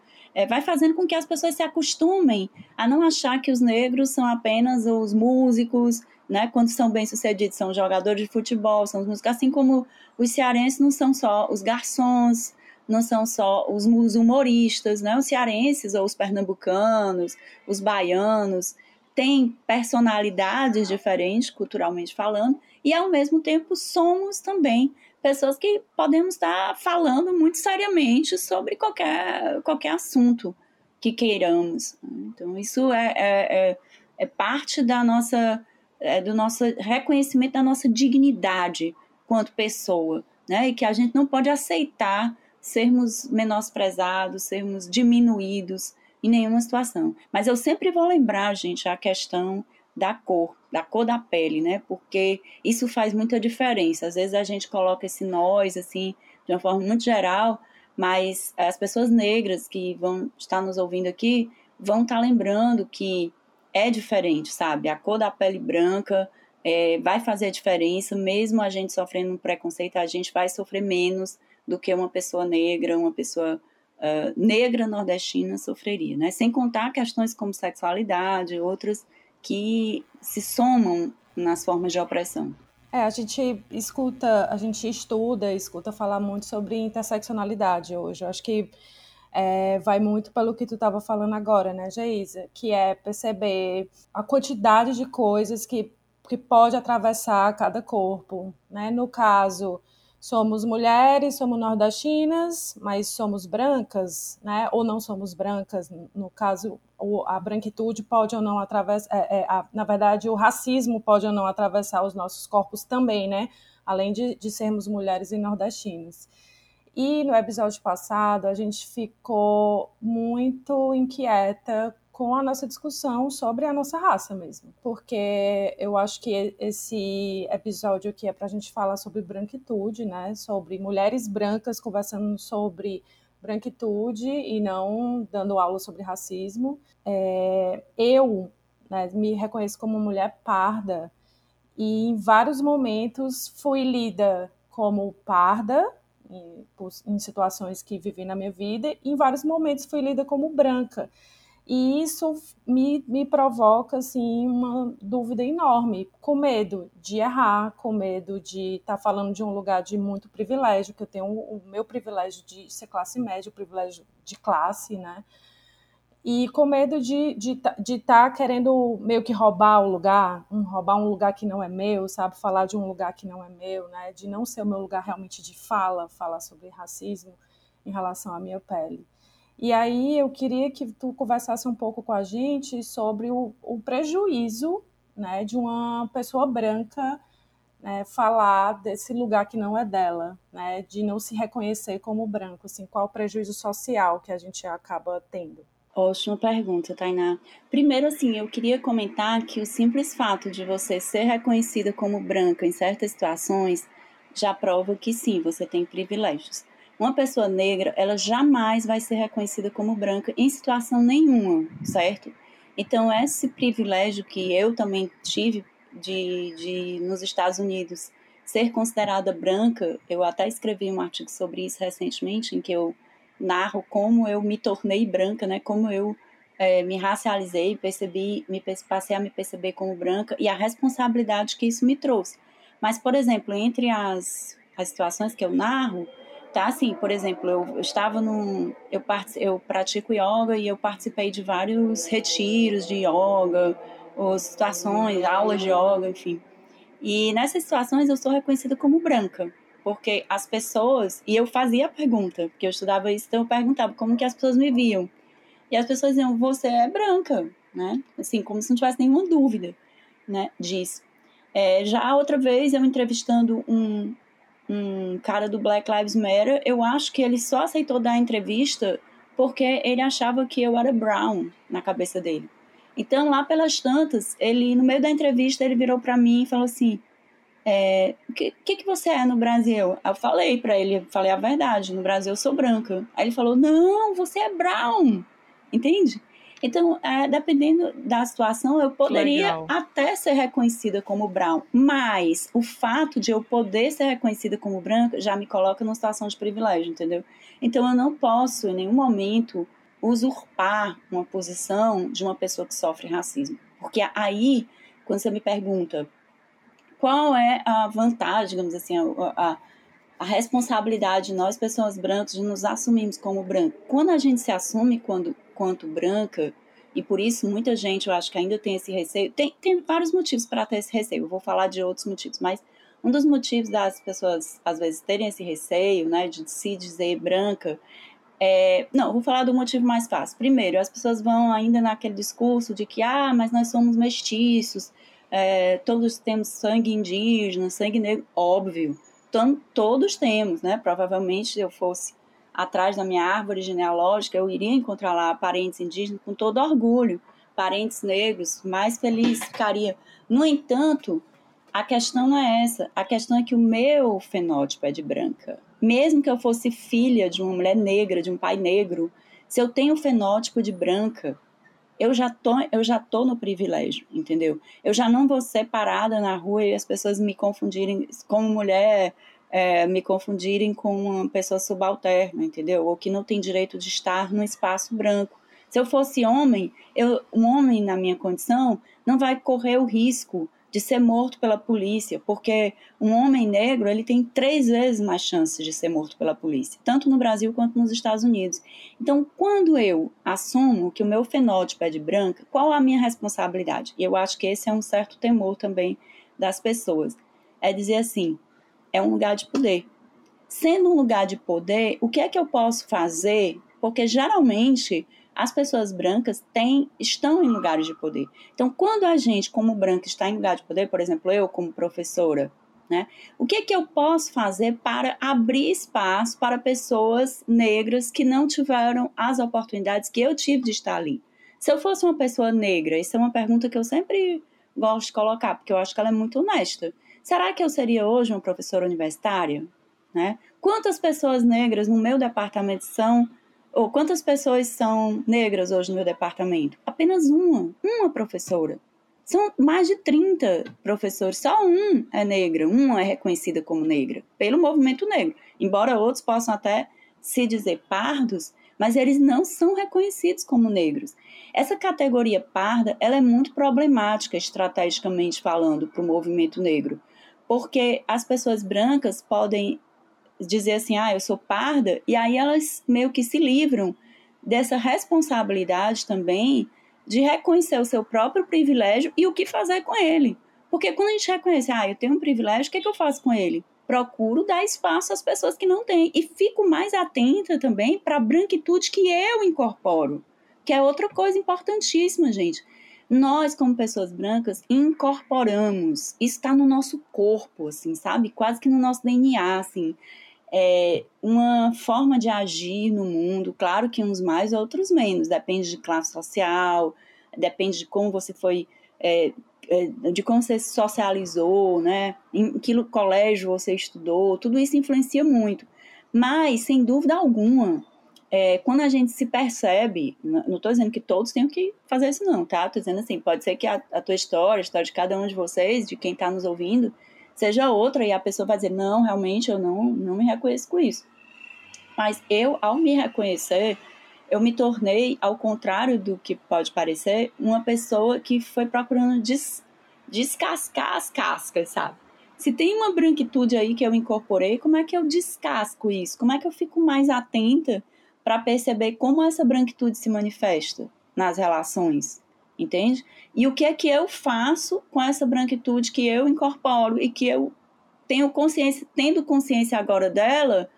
Speaker 6: Vai fazendo com que as pessoas se acostumem a não achar que os negros são apenas os músicos, né? Quando são bem-sucedidos, são jogadores de futebol, são os músicos, assim como os cearenses não são só os garçons, não são só os, humoristas, né? Os cearenses ou os pernambucanos, os baianos, têm personalidades diferentes, culturalmente falando, e ao mesmo tempo somos também pessoas que podemos estar falando muito seriamente sobre qualquer, qualquer assunto que queiramos. Então, isso é, é, é, é parte da nossa é, do nosso reconhecimento da nossa dignidade quanto pessoa, né? E que a gente não pode aceitar sermos menosprezados, sermos diminuídos em nenhuma situação. Mas eu sempre vou lembrar, gente, a questão da cor, da cor da pele, né? Porque isso faz muita diferença. Às vezes a gente coloca esse nós assim de uma forma muito geral, mas as pessoas negras que vão estar nos ouvindo aqui vão estar lembrando que é diferente, sabe? A cor da pele branca é, vai fazer diferença, mesmo a gente sofrendo um preconceito, a gente vai sofrer menos do que uma pessoa negra, uma pessoa uh, negra nordestina sofreria, né? Sem contar questões como sexualidade, outras que se somam nas formas de opressão.
Speaker 3: É, a gente escuta, a gente estuda, escuta falar muito sobre interseccionalidade hoje. Eu acho que é, vai muito pelo que tu estava falando agora, né, Geisa? Que é perceber a quantidade de coisas que, que pode atravessar cada corpo, né? No caso, somos mulheres, somos nordestinas, mas somos brancas, né? Ou não somos brancas. No caso, a branquitude pode ou não atravessar, é, é, na verdade, o racismo pode ou não atravessar os nossos corpos também, né? Além de, de sermos mulheres e nordestinas. E no episódio passado a gente ficou muito inquieta com a nossa discussão sobre a nossa raça mesmo, porque eu acho que esse episódio aqui é para a gente falar sobre branquitude, né? Sobre mulheres brancas conversando sobre branquitude e não dando aula sobre racismo. É, eu né, me reconheço como mulher parda e em vários momentos fui lida como parda em, em situações que vivi na minha vida, em vários momentos fui lida como branca. E isso me, me provoca assim, uma dúvida enorme, com medo de errar, com medo de estar tá falando de um lugar de muito privilégio, que eu tenho o meu privilégio de ser classe média, o privilégio de classe, né? E com medo de estar de, de, de tá querendo meio que roubar o lugar, um, roubar um lugar que não é meu, sabe? Falar de um lugar que não é meu, né? De não ser o meu lugar realmente de fala, falar sobre racismo em relação à minha pele. E aí eu queria que tu conversasse um pouco com a gente sobre o, o prejuízo né, de uma pessoa branca né, falar desse lugar que não é dela, né, de não se reconhecer como branco, assim, qual o prejuízo social que a gente acaba tendo.
Speaker 6: Ótima pergunta, Tainá. Primeiro, assim, eu queria comentar que o simples fato de você ser reconhecida como branca em certas situações já prova que sim, você tem privilégios. Uma pessoa negra, ela jamais vai ser reconhecida como branca em situação nenhuma, certo? Então, esse privilégio que eu também tive de, de nos Estados Unidos, ser considerada branca, eu até escrevi um artigo sobre isso recentemente, em que eu narro como eu me tornei branca, né? Como eu é, me racializei, percebi, me passei a me perceber como branca e a responsabilidade que isso me trouxe. Mas, por exemplo, entre as, as situações que eu narro, tá assim, por exemplo, eu, eu estava num. Eu, eu pratico yoga e eu participei de vários retiros de yoga, ou situações, aulas de yoga, enfim. E nessas situações eu sou reconhecida como branca, porque as pessoas. E eu fazia a pergunta, porque eu estudava isso, então eu perguntava como que as pessoas me viam. E as pessoas diziam, você é branca, né? Assim, como se não tivesse nenhuma dúvida, né, disso. É, já outra vez, eu entrevistando um, um cara do Black Lives Matter, eu acho que ele só aceitou dar a entrevista porque ele achava que eu era brown na cabeça dele. Então, lá pelas tantas, ele, no meio da entrevista, ele virou para mim e falou assim, é, o que, que, que você é no Brasil? Eu falei para ele, falei a verdade, no Brasil eu sou branca. Aí ele falou, não, você é brown entende? Então, é, dependendo da situação, eu poderia Legal. até ser reconhecida como brown, mas o fato de eu poder ser reconhecida como branca já me coloca numa situação de privilégio, entendeu? Então, eu não posso, em nenhum momento, usurpar uma posição de uma pessoa que sofre racismo. Porque aí, quando você me pergunta qual é a vantagem, digamos assim, a, a a responsabilidade de nós, pessoas brancas, de nos assumirmos como branco. Quando a gente se assume quando, quanto branca, e por isso muita gente, eu acho que ainda tem esse receio, tem, tem vários motivos para ter esse receio, eu vou falar de outros motivos, mas um dos motivos das pessoas, às vezes, terem esse receio, né, de se dizer branca, é, não, vou falar do motivo mais fácil. Primeiro, as pessoas vão ainda naquele discurso de que, ah, mas nós somos mestiços, é, todos temos sangue indígena, sangue negro, óbvio, então, todos temos, né? Provavelmente, se eu fosse atrás da minha árvore genealógica, eu iria encontrar lá parentes indígenas com todo orgulho, parentes negros, mais feliz ficaria. No entanto, a questão não é essa. A questão é que o meu fenótipo é de branca. Mesmo que eu fosse filha de uma mulher negra, de um pai negro, se eu tenho o fenótipo de branca, eu já tô, eu já tô no privilégio, entendeu? Eu já não vou ser parada na rua e as pessoas me confundirem como mulher, é, me confundirem com uma pessoa subalterna, entendeu? Ou que não tem direito de estar no espaço branco. Se eu fosse homem, eu, um homem na minha condição não vai correr o risco de ser morto pela polícia, porque um homem negro ele tem três vezes mais chances de ser morto pela polícia, tanto no Brasil quanto nos Estados Unidos. Então, quando eu assumo que o meu fenótipo é de branca, qual a minha responsabilidade? E eu acho que esse é um certo temor também das pessoas. É dizer assim, é um lugar de poder. Sendo um lugar de poder, o que é que eu posso fazer? Porque geralmente as pessoas brancas têm, estão em lugares de poder. Então, quando a gente, como branca, está em lugar de poder, por exemplo, eu como professora, né, o que, que eu posso fazer para abrir espaço para pessoas negras que não tiveram as oportunidades que eu tive de estar ali? Se eu fosse uma pessoa negra, isso é uma pergunta que eu sempre gosto de colocar, porque eu acho que ela é muito honesta. Será que eu seria hoje uma professora universitária? Né? Quantas pessoas negras no meu departamento são ou quantas pessoas são negras hoje no meu departamento? Apenas uma, uma professora. São mais de 30 professores, só um é negra, uma é reconhecida como negra, pelo movimento negro. Embora outros possam até se dizer pardos, mas eles não são reconhecidos como negros. Essa categoria parda, ela é muito problemática estrategicamente falando para o movimento negro, porque as pessoas brancas podem dizer assim, ah, eu sou parda, e aí elas meio que se livram dessa responsabilidade também de reconhecer o seu próprio privilégio e o que fazer com ele. Porque quando a gente reconhece, ah, eu tenho um privilégio, o que, é que eu faço com ele? Procuro dar espaço às pessoas que não têm. E fico mais atenta também para a branquitude que eu incorporo, que é outra coisa importantíssima, gente. Nós, como pessoas brancas, incorporamos. Isso está no nosso corpo, assim, sabe? Quase que no nosso DNA, assim é, uma forma de agir no mundo, claro que uns mais, outros menos, depende de classe social, depende de como você foi, é, é, de como você se socializou, né, em que colégio você estudou, tudo isso influencia muito. Mas, sem dúvida alguma, é, quando a gente se percebe, não estou dizendo que todos tenham que fazer isso não, tá? Estou dizendo assim, pode ser que a, a tua história, a história de cada um de vocês, de quem está nos ouvindo, seja outra e a pessoa vai dizer: não, realmente eu não, não me reconheço com isso. Mas eu, ao me reconhecer, eu me tornei, ao contrário do que pode parecer, uma pessoa que foi procurando des, descascar as cascas, sabe? Se tem uma branquitude aí que eu incorporei, como é que eu descasco isso? Como é que eu fico mais atenta para perceber como essa branquitude se manifesta nas relações? Entende? E o que é que eu faço com essa branquitude que eu incorporo e que eu tenho consciência, tendo consciência agora dela,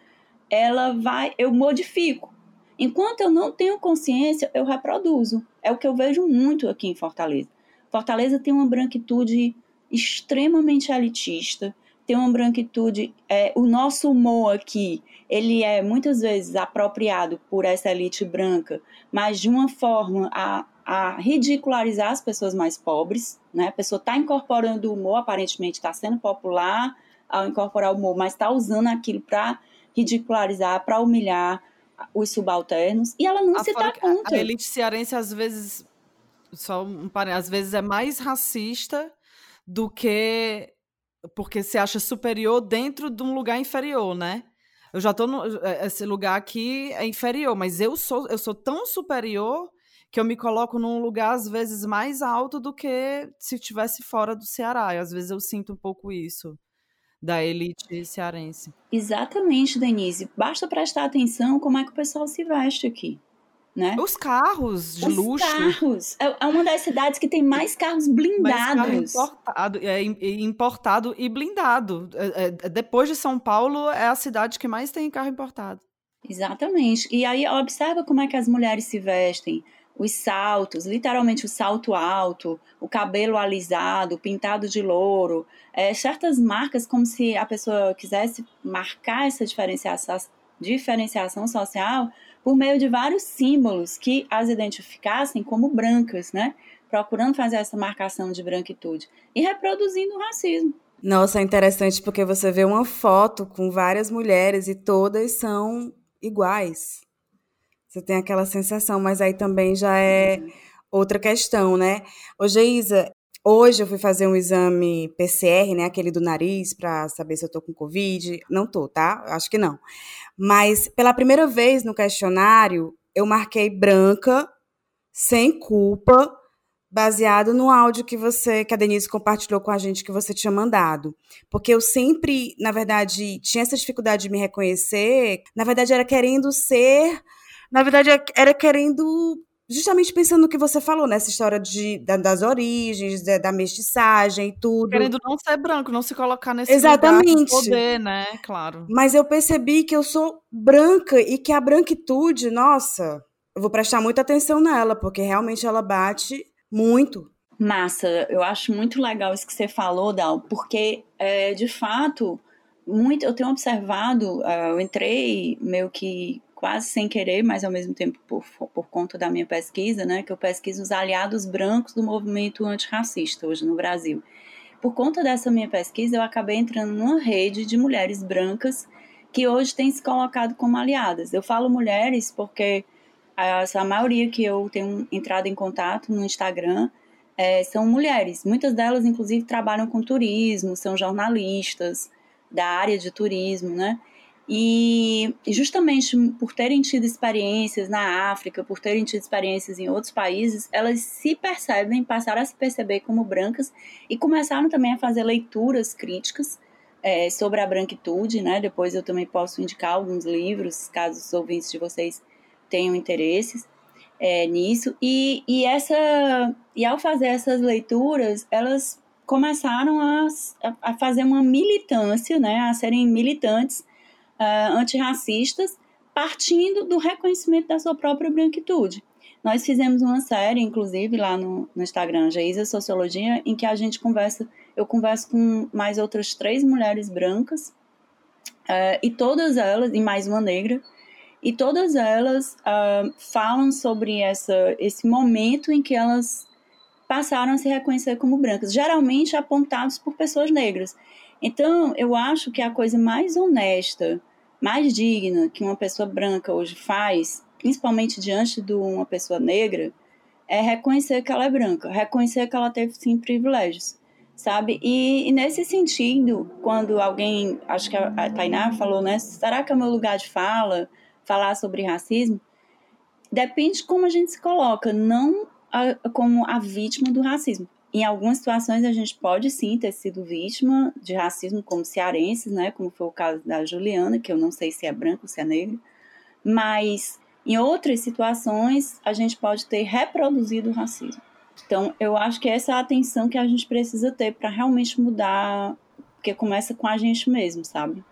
Speaker 6: ela vai, eu modifico. Enquanto eu não tenho consciência, eu reproduzo. É o que eu vejo muito aqui em Fortaleza. Fortaleza tem uma branquitude extremamente elitista, tem uma branquitude. É, o nosso humor aqui, ele é muitas vezes apropriado por essa elite branca, mas de uma forma a, a ridicularizar as pessoas mais pobres. Né? A pessoa está incorporando o humor, aparentemente está sendo popular ao incorporar o humor, mas está usando aquilo para ridicularizar, para humilhar os subalternos, e ela não a se dá conta.
Speaker 1: A elite cearense, às vezes, só um às vezes é mais racista do que porque se acha superior dentro de um lugar inferior, né? Eu já tô no é, esse lugar aqui é inferior, mas eu sou eu sou tão superior que eu me coloco num lugar às vezes mais alto do que se estivesse fora do Ceará. E às vezes eu sinto um pouco isso da elite cearense.
Speaker 6: Exatamente, Denise. Basta prestar atenção como é que o pessoal se veste aqui. Né?
Speaker 1: Os carros de
Speaker 6: Os
Speaker 1: luxo.
Speaker 6: carros. É, é uma das cidades que tem mais carros blindados.
Speaker 1: Mais carro importado, é, importado e blindado. É, é, depois de São Paulo, é a cidade que mais tem carro importado.
Speaker 6: Exatamente. E aí observa como é que as mulheres se vestem. Os saltos, literalmente o salto alto, o cabelo alisado, pintado de louro, é, certas marcas, como se a pessoa quisesse marcar essa diferenciação, diferenciação social por meio de vários símbolos que as identificassem como brancas, né? Procurando fazer essa marcação de branquitude e reproduzindo o racismo.
Speaker 5: Nossa, é interessante porque você vê uma foto com várias mulheres e todas são iguais. Você tem aquela sensação, mas aí também já é outra questão, né? Ô, Geisa, Hoje eu fui fazer um exame PCR, né, aquele do nariz, para saber se eu tô com Covid. Não tô, tá? Acho que não. Mas pela primeira vez no questionário, eu marquei branca, sem culpa, baseado no áudio que você, que a Denise compartilhou com a gente, que você tinha mandado. Porque eu sempre, na verdade, tinha essa dificuldade de me reconhecer. Na verdade, era querendo ser. Na verdade, era querendo justamente pensando no que você falou, nessa história de, da, das origens, da, da, mestiçagem e tudo.
Speaker 1: Querendo não ser branco, não se colocar nesse
Speaker 5: Exatamente.
Speaker 1: lugar de poder, né? Claro.
Speaker 5: Mas eu percebi que eu sou branca e que a branquitude, nossa, eu vou prestar muita atenção nela, porque realmente ela bate muito.
Speaker 6: Massa, eu acho muito legal isso que você falou, Dal, porque é, de fato, muito, eu tenho observado, uh, eu entrei meio que quase sem querer, mas ao mesmo tempo por, por conta da minha pesquisa, né, que eu pesquiso os aliados brancos do movimento antirracista hoje no Brasil. Por conta dessa minha pesquisa, eu acabei entrando numa rede de mulheres brancas que hoje têm se colocado como aliadas. Eu falo mulheres porque a, a maioria que eu tenho entrado em contato no Instagram é, são mulheres. Muitas delas, inclusive, trabalham com turismo, são jornalistas da área de turismo, né? E justamente por terem tido experiências na África, por terem tido experiências em outros países, elas se percebem, passaram a se perceber como brancas e começaram também a fazer leituras críticas é, sobre a branquitude, né? Depois eu também posso indicar alguns livros, caso os ouvintes de vocês tenham interesses é, nisso. E, e, essa, e ao fazer essas leituras, elas começaram a, a fazer uma militância, né? A serem militantes uh, antirracistas, partindo do reconhecimento da sua própria branquitude. Nós fizemos uma série, inclusive, lá no, no Instagram, Geisa Sociologia, em que a gente conversa, eu converso com mais outras três mulheres brancas, uh, e todas elas, e mais uma negra, e todas elas uh, falam sobre essa, esse momento em que elas passaram a se reconhecer como brancas, geralmente apontados por pessoas negras. Então, eu acho que a coisa mais honesta mais digna que uma pessoa branca hoje faz, principalmente diante de uma pessoa negra, é reconhecer que ela é branca, reconhecer que ela teve sim privilégios. sabe? E, e, nesse sentido, quando alguém, acho que a, a Tainá falou, né? Será que é o meu lugar de fala falar sobre racismo? Depende de como a gente se coloca, não a, como a vítima do racismo. Em algumas situações a gente pode sim ter sido vítima de racismo como cearenses, né? Como foi o caso da Juliana, que eu não sei se é branco ou se é negro, mas em outras situações a gente pode ter reproduzido o racismo. Então, eu acho que essa é a atenção que a gente precisa ter para realmente mudar, porque começa com a gente mesmo, sabe?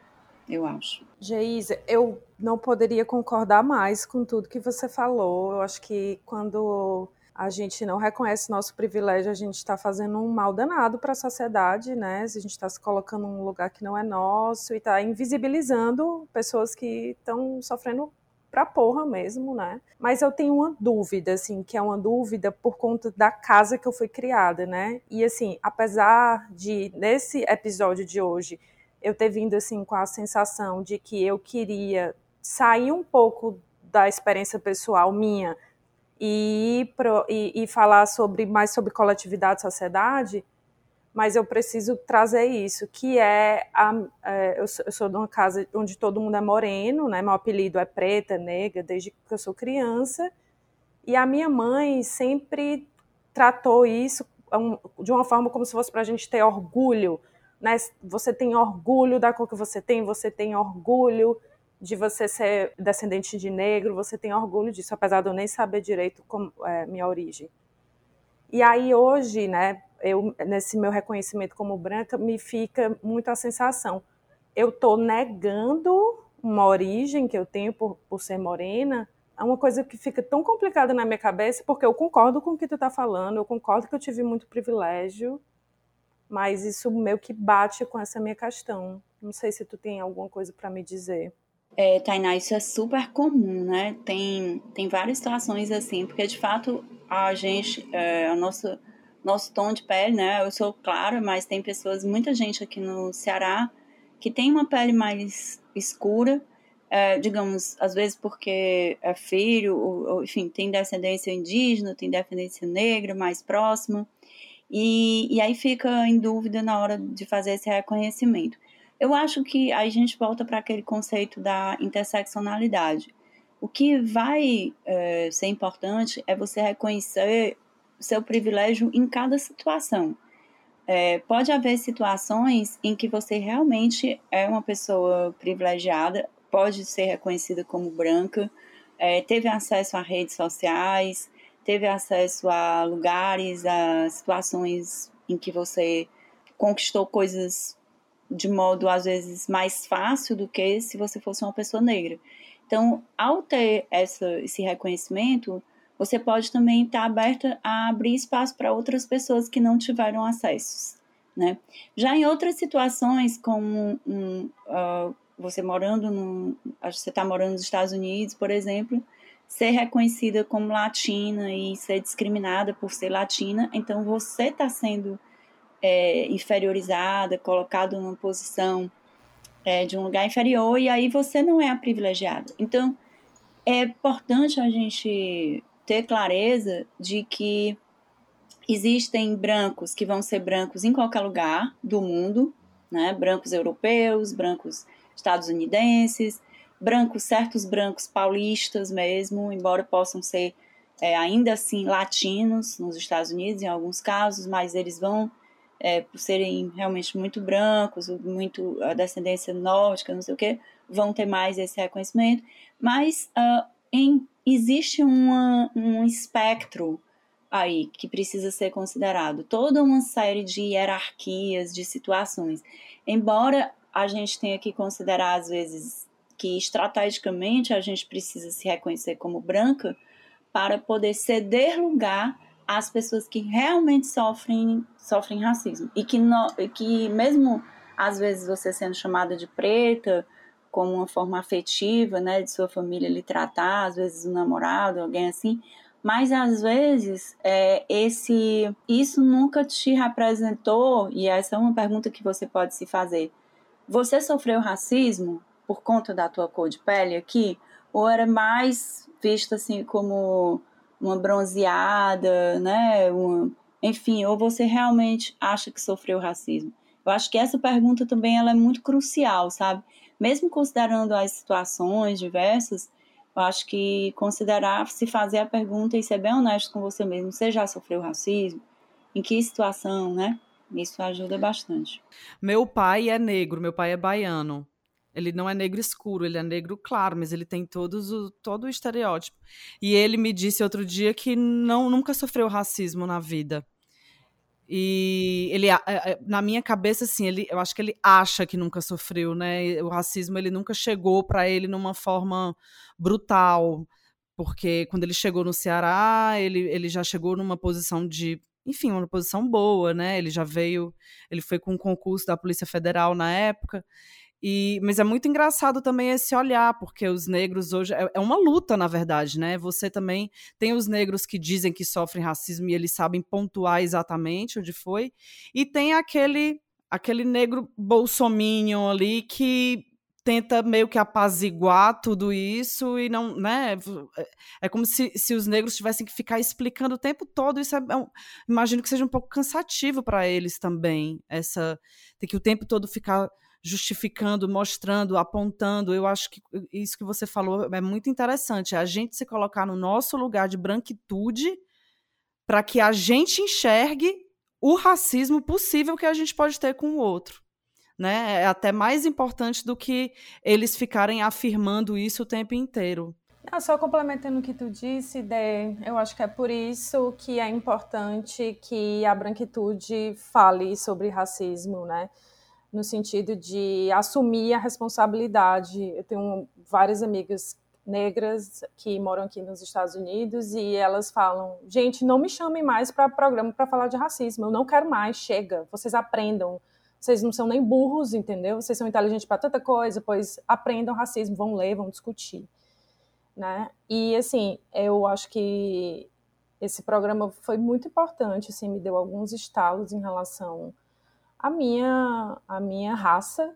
Speaker 6: Eu acho.
Speaker 3: Geisa, eu não poderia concordar mais com tudo que você falou. Eu acho que quando a gente não reconhece nosso privilégio, a gente está fazendo um mal danado para a sociedade, né? A gente está se colocando num lugar que não é nosso e está invisibilizando pessoas que estão sofrendo pra porra mesmo, né? Mas eu tenho uma dúvida, assim, que é uma dúvida por conta da casa que eu fui criada, né? E assim, apesar de nesse episódio de hoje eu ter vindo assim com a sensação de que eu queria sair um pouco da experiência pessoal minha e, pro, e, e falar sobre mais sobre coletividade e sociedade, mas eu preciso trazer isso, que é, a, é eu, sou, eu, sou, de uma casa onde todo mundo é moreno, né? Meu apelido é preta, negra, desde que eu sou criança. E a minha mãe sempre tratou isso de uma forma como se fosse para a gente ter orgulho, né? Você tem orgulho da cor que você tem, você tem orgulho de você ser descendente de negro, você tem orgulho disso, apesar de eu nem saber direito como é minha origem. E aí hoje, né, eu, nesse meu reconhecimento como branca, me fica muito a sensação, eu estou negando uma origem que eu tenho por, por ser morena, é uma coisa que fica tão complicada na minha cabeça, porque eu concordo com o que tu está falando, eu concordo que eu tive muito privilégio, mas isso meio que bate com essa minha questão. Não sei se tu tem alguma coisa para me dizer.
Speaker 6: É, Tainá, isso é super comum, né? Tem, tem várias situações assim, porque de fato a gente, é, a nossa nosso tom de pele, né? Eu sou clara, mas tem pessoas, muita gente aqui no Ceará que tem uma pele mais escura, é, digamos, às vezes porque é filho, ou, ou, enfim, tem descendência indígena, tem descendência negra mais próxima, e, e aí fica em dúvida na hora de fazer esse reconhecimento. Eu acho que a gente volta para aquele conceito da interseccionalidade. O que vai é, ser importante é você reconhecer seu privilégio em cada situação. É, pode haver situações em que você realmente é uma pessoa privilegiada, pode ser reconhecida como branca, é, teve acesso a redes sociais, teve acesso a lugares, a situações em que você conquistou coisas de modo às vezes mais fácil do que se você fosse uma pessoa negra. Então, ao ter essa, esse reconhecimento, você pode também estar aberta a abrir espaço para outras pessoas que não tiveram acessos. Né? Já em outras situações, como um, uh, você morando no, você está morando nos Estados Unidos, por exemplo, ser reconhecida como latina e ser discriminada por ser latina, então você está sendo é, inferiorizada, colocado numa posição é, de um lugar inferior e aí você não é a privilegiada. Então é importante a gente ter clareza de que existem brancos que vão ser brancos em qualquer lugar do mundo, né? Brancos europeus, brancos estadunidenses, brancos, certos brancos paulistas mesmo, embora possam ser é, ainda assim latinos nos Estados Unidos em alguns casos, mas eles vão é, por serem realmente muito brancos, muito a descendência nórdica, não sei o que, vão ter mais esse reconhecimento. Mas uh, em existe uma, um espectro aí que precisa ser considerado, toda uma série de hierarquias, de situações. Embora a gente tenha que considerar, às vezes, que estrategicamente a gente precisa se reconhecer como branca para poder ceder lugar às pessoas que realmente sofrem, sofrem racismo. E que, no, que mesmo às vezes você sendo chamada de preta, como uma forma afetiva, né, de sua família lhe tratar, às vezes um namorado, alguém assim, mas às vezes é, esse isso nunca te representou e essa é uma pergunta que você pode se fazer. Você sofreu racismo por conta da tua cor de pele aqui ou era mais vista assim como uma bronzeada, né, uma, Enfim, ou você realmente acha que sofreu racismo? Eu acho que essa pergunta também ela é muito crucial, sabe? Mesmo considerando as situações diversas, eu acho que considerar se fazer a pergunta e ser bem honesto com você mesmo. Você já sofreu racismo? Em que situação, né? Isso ajuda bastante.
Speaker 1: Meu pai é negro, meu pai é baiano. Ele não é negro escuro, ele é negro claro, mas ele tem todos o, todo o estereótipo. E ele me disse outro dia que não nunca sofreu racismo na vida. E ele, na minha cabeça, assim, ele, eu acho que ele acha que nunca sofreu, né? O racismo ele nunca chegou para ele numa forma brutal, porque quando ele chegou no Ceará, ele, ele já chegou numa posição de enfim, uma posição boa, né? Ele já veio, ele foi com um concurso da Polícia Federal na época. E, mas é muito engraçado também esse olhar, porque os negros hoje é, é, uma luta, na verdade, né? Você também tem os negros que dizem que sofrem racismo e eles sabem pontuar exatamente onde foi, e tem aquele aquele negro bolsominion ali que tenta meio que apaziguar tudo isso e não, né? É, é como se, se os negros tivessem que ficar explicando o tempo todo. Isso é, é um, imagino que seja um pouco cansativo para eles também. Essa ter que o tempo todo ficar justificando, mostrando, apontando. Eu acho que isso que você falou é muito interessante. É a gente se colocar no nosso lugar de branquitude para que a gente enxergue o racismo possível que a gente pode ter com o outro né? É até mais importante do que eles ficarem afirmando isso o tempo inteiro.
Speaker 3: Ah, só complementando o que tu disse, Dé, eu acho que é por isso que é importante que a branquitude fale sobre racismo, né? No sentido de assumir a responsabilidade. Eu tenho várias amigas negras que moram aqui nos Estados Unidos e elas falam: gente, não me chamem mais para programa para falar de racismo, eu não quero mais, chega, vocês aprendam vocês não são nem burros, entendeu? Vocês são inteligentes para tanta coisa, pois aprendam racismo, vão ler, vão discutir. Né? E, assim, eu acho que esse programa foi muito importante, assim, me deu alguns estalos em relação à minha, à minha raça,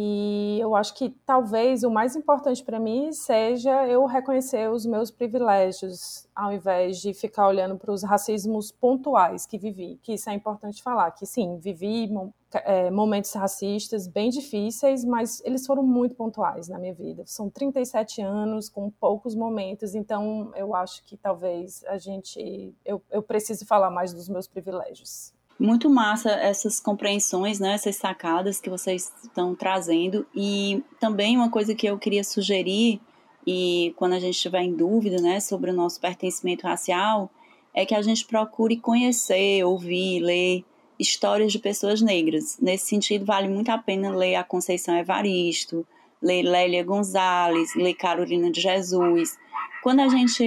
Speaker 3: e eu acho que talvez o mais importante para mim seja eu reconhecer os meus privilégios, ao invés de ficar olhando para os racismos pontuais que vivi. Que isso é importante falar, que sim, vivi é, momentos racistas bem difíceis, mas eles foram muito pontuais na minha vida. São 37 anos com poucos momentos, então eu acho que talvez a gente eu, eu preciso falar mais dos meus privilégios.
Speaker 6: Muito massa essas compreensões, né, essas sacadas que vocês estão trazendo. E também uma coisa que eu queria sugerir, e quando a gente estiver em dúvida né, sobre o nosso pertencimento racial, é que a gente procure conhecer, ouvir, ler histórias de pessoas negras. Nesse sentido, vale muito a pena ler a Conceição Evaristo, ler Lélia Gonzalez, ler Carolina de Jesus. Quando a gente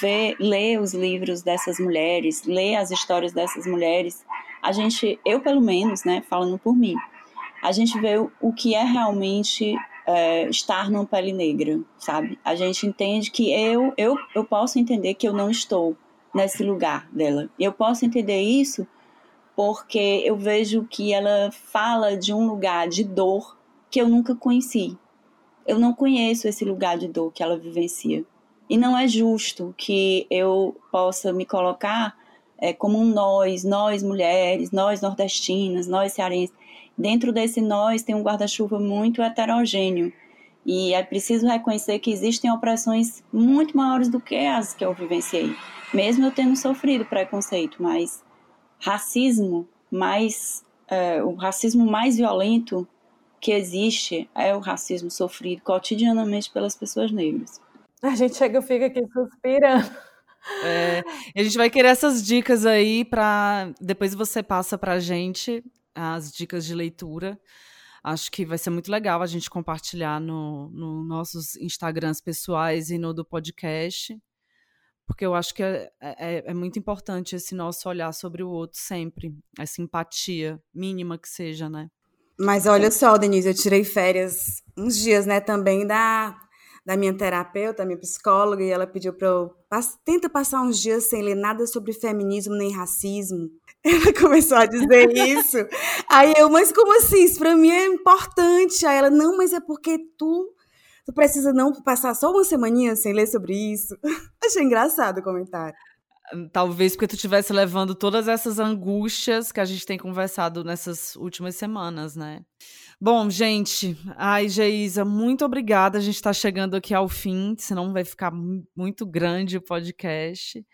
Speaker 6: vê, lê os livros dessas mulheres, lê as histórias dessas mulheres, a gente, eu pelo menos, né, falando por mim, a gente vê o que é realmente é, estar numa pele negra, sabe? A gente entende que eu, eu, eu posso entender que eu não estou nesse lugar dela. Eu posso entender isso porque eu vejo que ela fala de um lugar de dor que eu nunca conheci. Eu não conheço esse lugar de dor que ela vivencia. E não é justo que eu possa me colocar é, como um nós, nós mulheres, nós nordestinas, nós cearenses. Dentro desse nós tem um guarda-chuva muito heterogêneo. E é preciso reconhecer que existem opressões muito maiores do que as que eu vivenciei, mesmo eu tendo sofrido preconceito, mas racismo mais é, o racismo mais violento que existe é o racismo sofrido cotidianamente pelas pessoas negras.
Speaker 3: A gente chega e fica aqui suspirando.
Speaker 1: É, a gente vai querer essas dicas aí para depois você passa para gente as dicas de leitura. Acho que vai ser muito legal a gente compartilhar no, no nossos Instagrams pessoais e no do podcast, porque eu acho que é, é, é, muito importante esse nosso olhar sobre o outro sempre, essa empatia mínima que seja, né?
Speaker 5: Mas olha só, Denise, eu tirei férias uns dias, né, também da da minha terapeuta, minha psicóloga, e ela pediu para eu tenta passar uns dias sem ler nada sobre feminismo nem racismo. Ela começou a dizer isso. Aí eu, mas como assim? Isso para mim é importante. Aí ela, não, mas é porque tu tu precisa não passar só uma semaninha sem ler sobre isso. Achei engraçado o comentário.
Speaker 1: Talvez porque tu estivesse levando todas essas angústias que a gente tem conversado nessas últimas semanas, né? Bom, gente, ai, Geisa, muito obrigada. A gente está chegando aqui ao fim, senão vai ficar muito grande o podcast.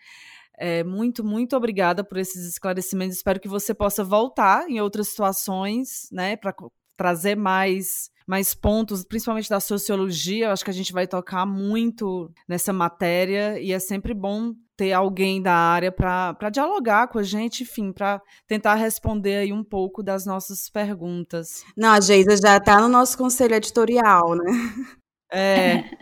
Speaker 1: É, muito, muito obrigada por esses esclarecimentos. Espero que você possa voltar em outras situações, né, para trazer mais mais pontos, principalmente da sociologia. Eu acho que a gente vai tocar muito nessa matéria e é sempre bom ter alguém da área para dialogar com a gente, enfim, para tentar responder aí um pouco das nossas perguntas.
Speaker 5: Não, a Geisa já está no nosso conselho editorial, né?
Speaker 1: É.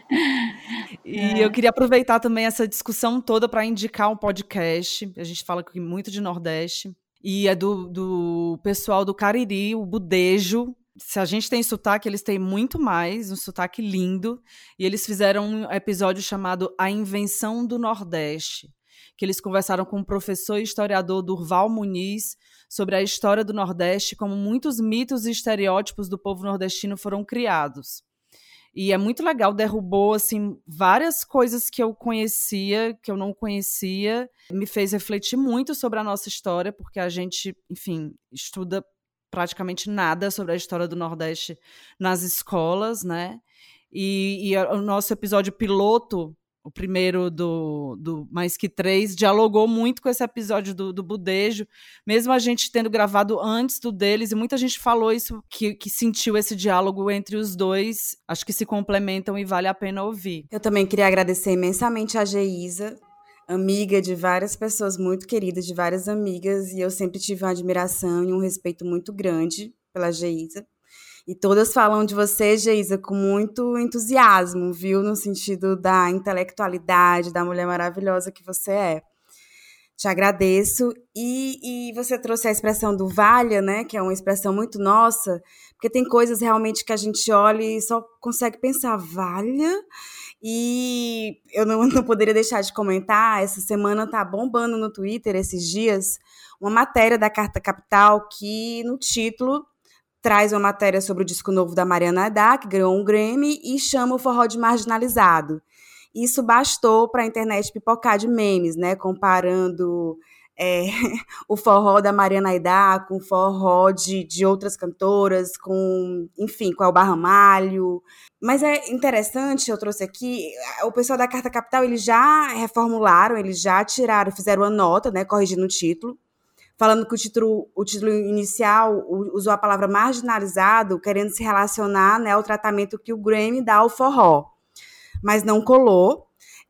Speaker 1: E é. eu queria aproveitar também essa discussão toda para indicar um podcast. A gente fala aqui muito de Nordeste. E é do, do pessoal do Cariri, o Budejo, se a gente tem sotaque, eles têm muito mais, um sotaque lindo. E eles fizeram um episódio chamado A Invenção do Nordeste, que eles conversaram com o professor e historiador Durval Muniz sobre a história do Nordeste, como muitos mitos e estereótipos do povo nordestino foram criados. E é muito legal, derrubou assim várias coisas que eu conhecia, que eu não conhecia, me fez refletir muito sobre a nossa história, porque a gente, enfim, estuda praticamente nada sobre a história do Nordeste nas escolas, né? E, e o nosso episódio piloto, o primeiro do, do Mais Que Três, dialogou muito com esse episódio do, do Budejo, mesmo a gente tendo gravado antes do deles, e muita gente falou isso, que, que sentiu esse diálogo entre os dois. Acho que se complementam e vale a pena ouvir.
Speaker 5: Eu também queria agradecer imensamente a Geisa amiga de várias pessoas muito queridas, de várias amigas, e eu sempre tive uma admiração e um respeito muito grande pela Geisa. E todas falam de você, Geisa, com muito entusiasmo, viu? No sentido da intelectualidade, da mulher maravilhosa que você é. Te agradeço. E, e você trouxe a expressão do valha, né? Que é uma expressão muito nossa, porque tem coisas realmente que a gente olha e só consegue pensar, valha? E eu não, não poderia deixar de comentar, essa semana tá bombando no Twitter, esses dias, uma matéria da Carta Capital que, no título, traz uma matéria sobre o disco novo da Mariana Adá, que ganhou um Grammy, e chama o forró de marginalizado. Isso bastou para a internet pipocar de memes, né? Comparando é, o forró da Mariana Aidá com o forró de, de outras cantoras, com, enfim, com Elba Ramalho. Mas é interessante, eu trouxe aqui, o pessoal da Carta Capital, eles já reformularam, eles já tiraram, fizeram uma nota, né, corrigindo o título, falando que o título, o título inicial usou a palavra marginalizado, querendo se relacionar né, ao tratamento que o Grammy dá ao forró. Mas não colou.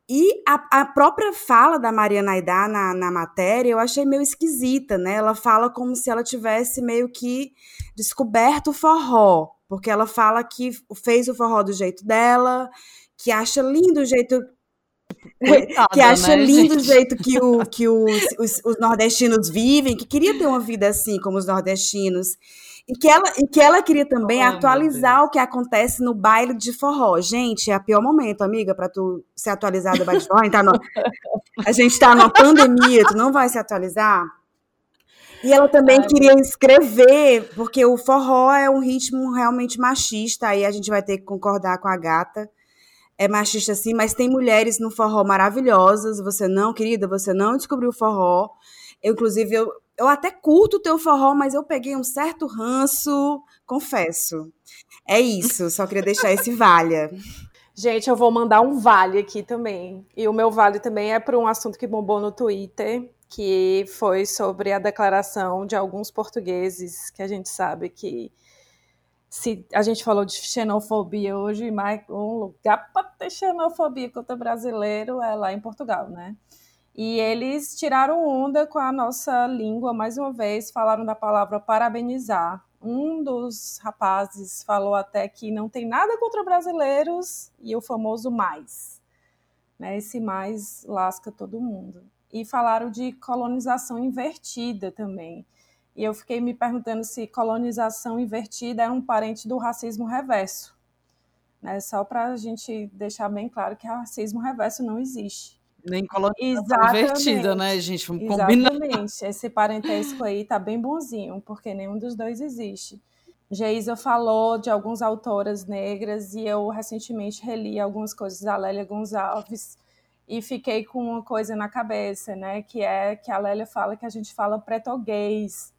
Speaker 5: E a, a, própria fala da Mariana Aidá na, na matéria eu achei meio esquisita, né? Ela fala como se ela tivesse meio que descoberto o forró, porque ela fala que fez o forró do jeito dela, que acha lindo o jeito Coitada, que acha né, lindo gente? o jeito que, o, que os, os, os, nordestinos vivem, que queria ter uma vida assim como os nordestinos. E que ela, e que ela queria também oh, atualizar o que acontece no baile de forró. Gente, é o pior momento, amiga, para tu se atualizar do baile de forró. Tá no, a gente está numa pandemia, tu não vai se atualizar? E ela também Ai, queria escrever, porque o forró é um ritmo realmente machista, aí a gente vai ter que concordar com a gata. É machista sim, mas tem mulheres no forró maravilhosas. Você não, querida, você não descobriu o forró. Eu, inclusive, eu, eu até curto o teu forró, mas eu peguei um certo ranço, confesso. É isso, só queria deixar esse valha.
Speaker 3: Gente, eu vou mandar um vale aqui também. E o meu vale também é para um assunto que bombou no Twitter, que foi sobre a declaração de alguns portugueses que a gente sabe que se a gente falou de xenofobia hoje, mas um lugar para ter xenofobia contra brasileiro é lá em Portugal, né? E eles tiraram onda com a nossa língua mais uma vez, falaram da palavra parabenizar. Um dos rapazes falou até que não tem nada contra brasileiros e o famoso mais. Né? Esse mais lasca todo mundo. E falaram de colonização invertida também. E eu fiquei me perguntando se colonização invertida é um parente do racismo reverso. Né? Só para a gente deixar bem claro que racismo reverso não existe.
Speaker 1: Nem colonização invertida, né, gente? Vamos combinar.
Speaker 3: Exatamente. Esse parentesco aí tá bem bonzinho, porque nenhum dos dois existe. Geisa falou de algumas autoras negras e eu recentemente reli algumas coisas da Lélia Gonçalves e fiquei com uma coisa na cabeça, né? Que é que a Lélia fala que a gente fala pretoguês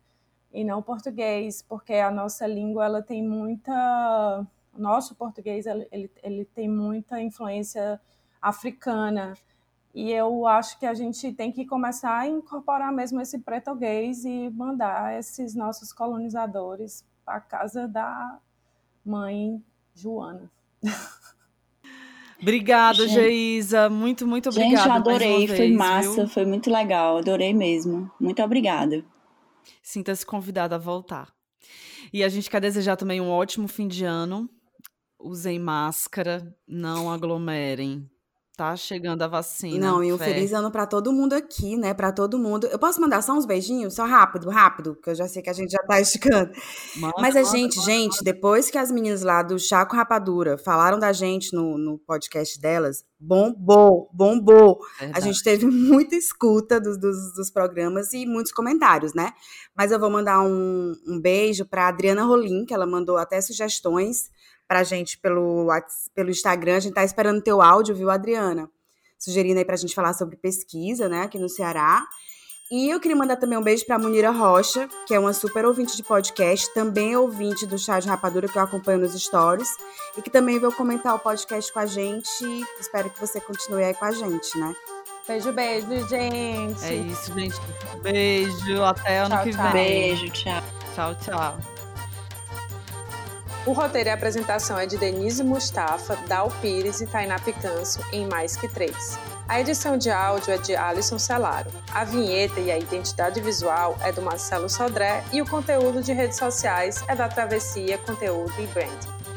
Speaker 3: e não português, porque a nossa língua ela tem muita, o nosso português ele, ele, ele tem muita influência africana e eu acho que a gente tem que começar a incorporar mesmo esse português e mandar esses nossos colonizadores para a casa da mãe Joana.
Speaker 1: Obrigada, Geisa. Muito, muito obrigada.
Speaker 6: Gente, adorei. Vez, foi massa, viu? foi muito legal. Adorei mesmo. Muito obrigada.
Speaker 1: Sinta-se convidada a voltar. E a gente quer desejar também um ótimo fim de ano. Usem máscara, não aglomerem, tá chegando a vacina.
Speaker 5: Não, e um fé. feliz ano para todo mundo aqui, né? Para todo mundo. Eu posso mandar só uns beijinhos? Só rápido, rápido, porque eu já sei que a gente já tá esticando. Manda, Mas a gente, manda, gente, manda. depois que as meninas lá do Chaco Rapadura falaram da gente no, no podcast delas, bombou, bombou. Verdade. A gente teve muita escuta dos, dos, dos, programas e muitos comentários, né? Mas eu vou mandar um, um beijo para Adriana Rolim, que ela mandou até sugestões pra gente pelo, pelo Instagram. A gente tá esperando teu áudio, viu, Adriana? Sugerindo aí pra gente falar sobre pesquisa, né, aqui no Ceará. E eu queria mandar também um beijo pra Munira Rocha, que é uma super ouvinte de podcast, também ouvinte do Chá de Rapadura, que eu acompanho nos stories, e que também veio comentar o podcast com a gente. Espero que você continue aí com a gente, né?
Speaker 3: Beijo, beijo, gente.
Speaker 1: É isso, gente. Beijo, até ano
Speaker 3: tchau,
Speaker 1: que
Speaker 3: tchau.
Speaker 1: vem.
Speaker 6: Beijo, tchau.
Speaker 1: Tchau, tchau.
Speaker 2: O roteiro e a apresentação é de Denise Mustafa, Dal Pires e Tainá Picanso, em Mais Que Três. A edição de áudio é de Alisson Celaro. A vinheta e a identidade visual é do Marcelo Sodré e o conteúdo de redes sociais é da Travessia Conteúdo e Brand.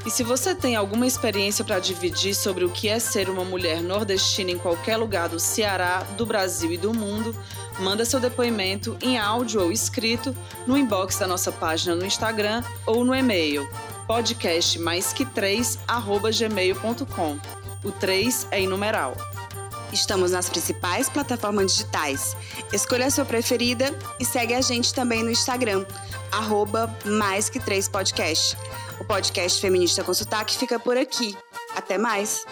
Speaker 2: E se você tem alguma experiência para dividir sobre o que é ser uma mulher nordestina em qualquer lugar do Ceará, do Brasil e do mundo, manda seu depoimento em áudio ou escrito no inbox da nossa página no Instagram ou no e-mail podcast mais que 3 arroba gmail.com. O 3 é em numeral.
Speaker 5: Estamos nas principais plataformas digitais. Escolha a sua preferida e segue a gente também no Instagram, arroba mais que 3 podcast. O podcast Feminista com Sotaque fica por aqui. Até mais!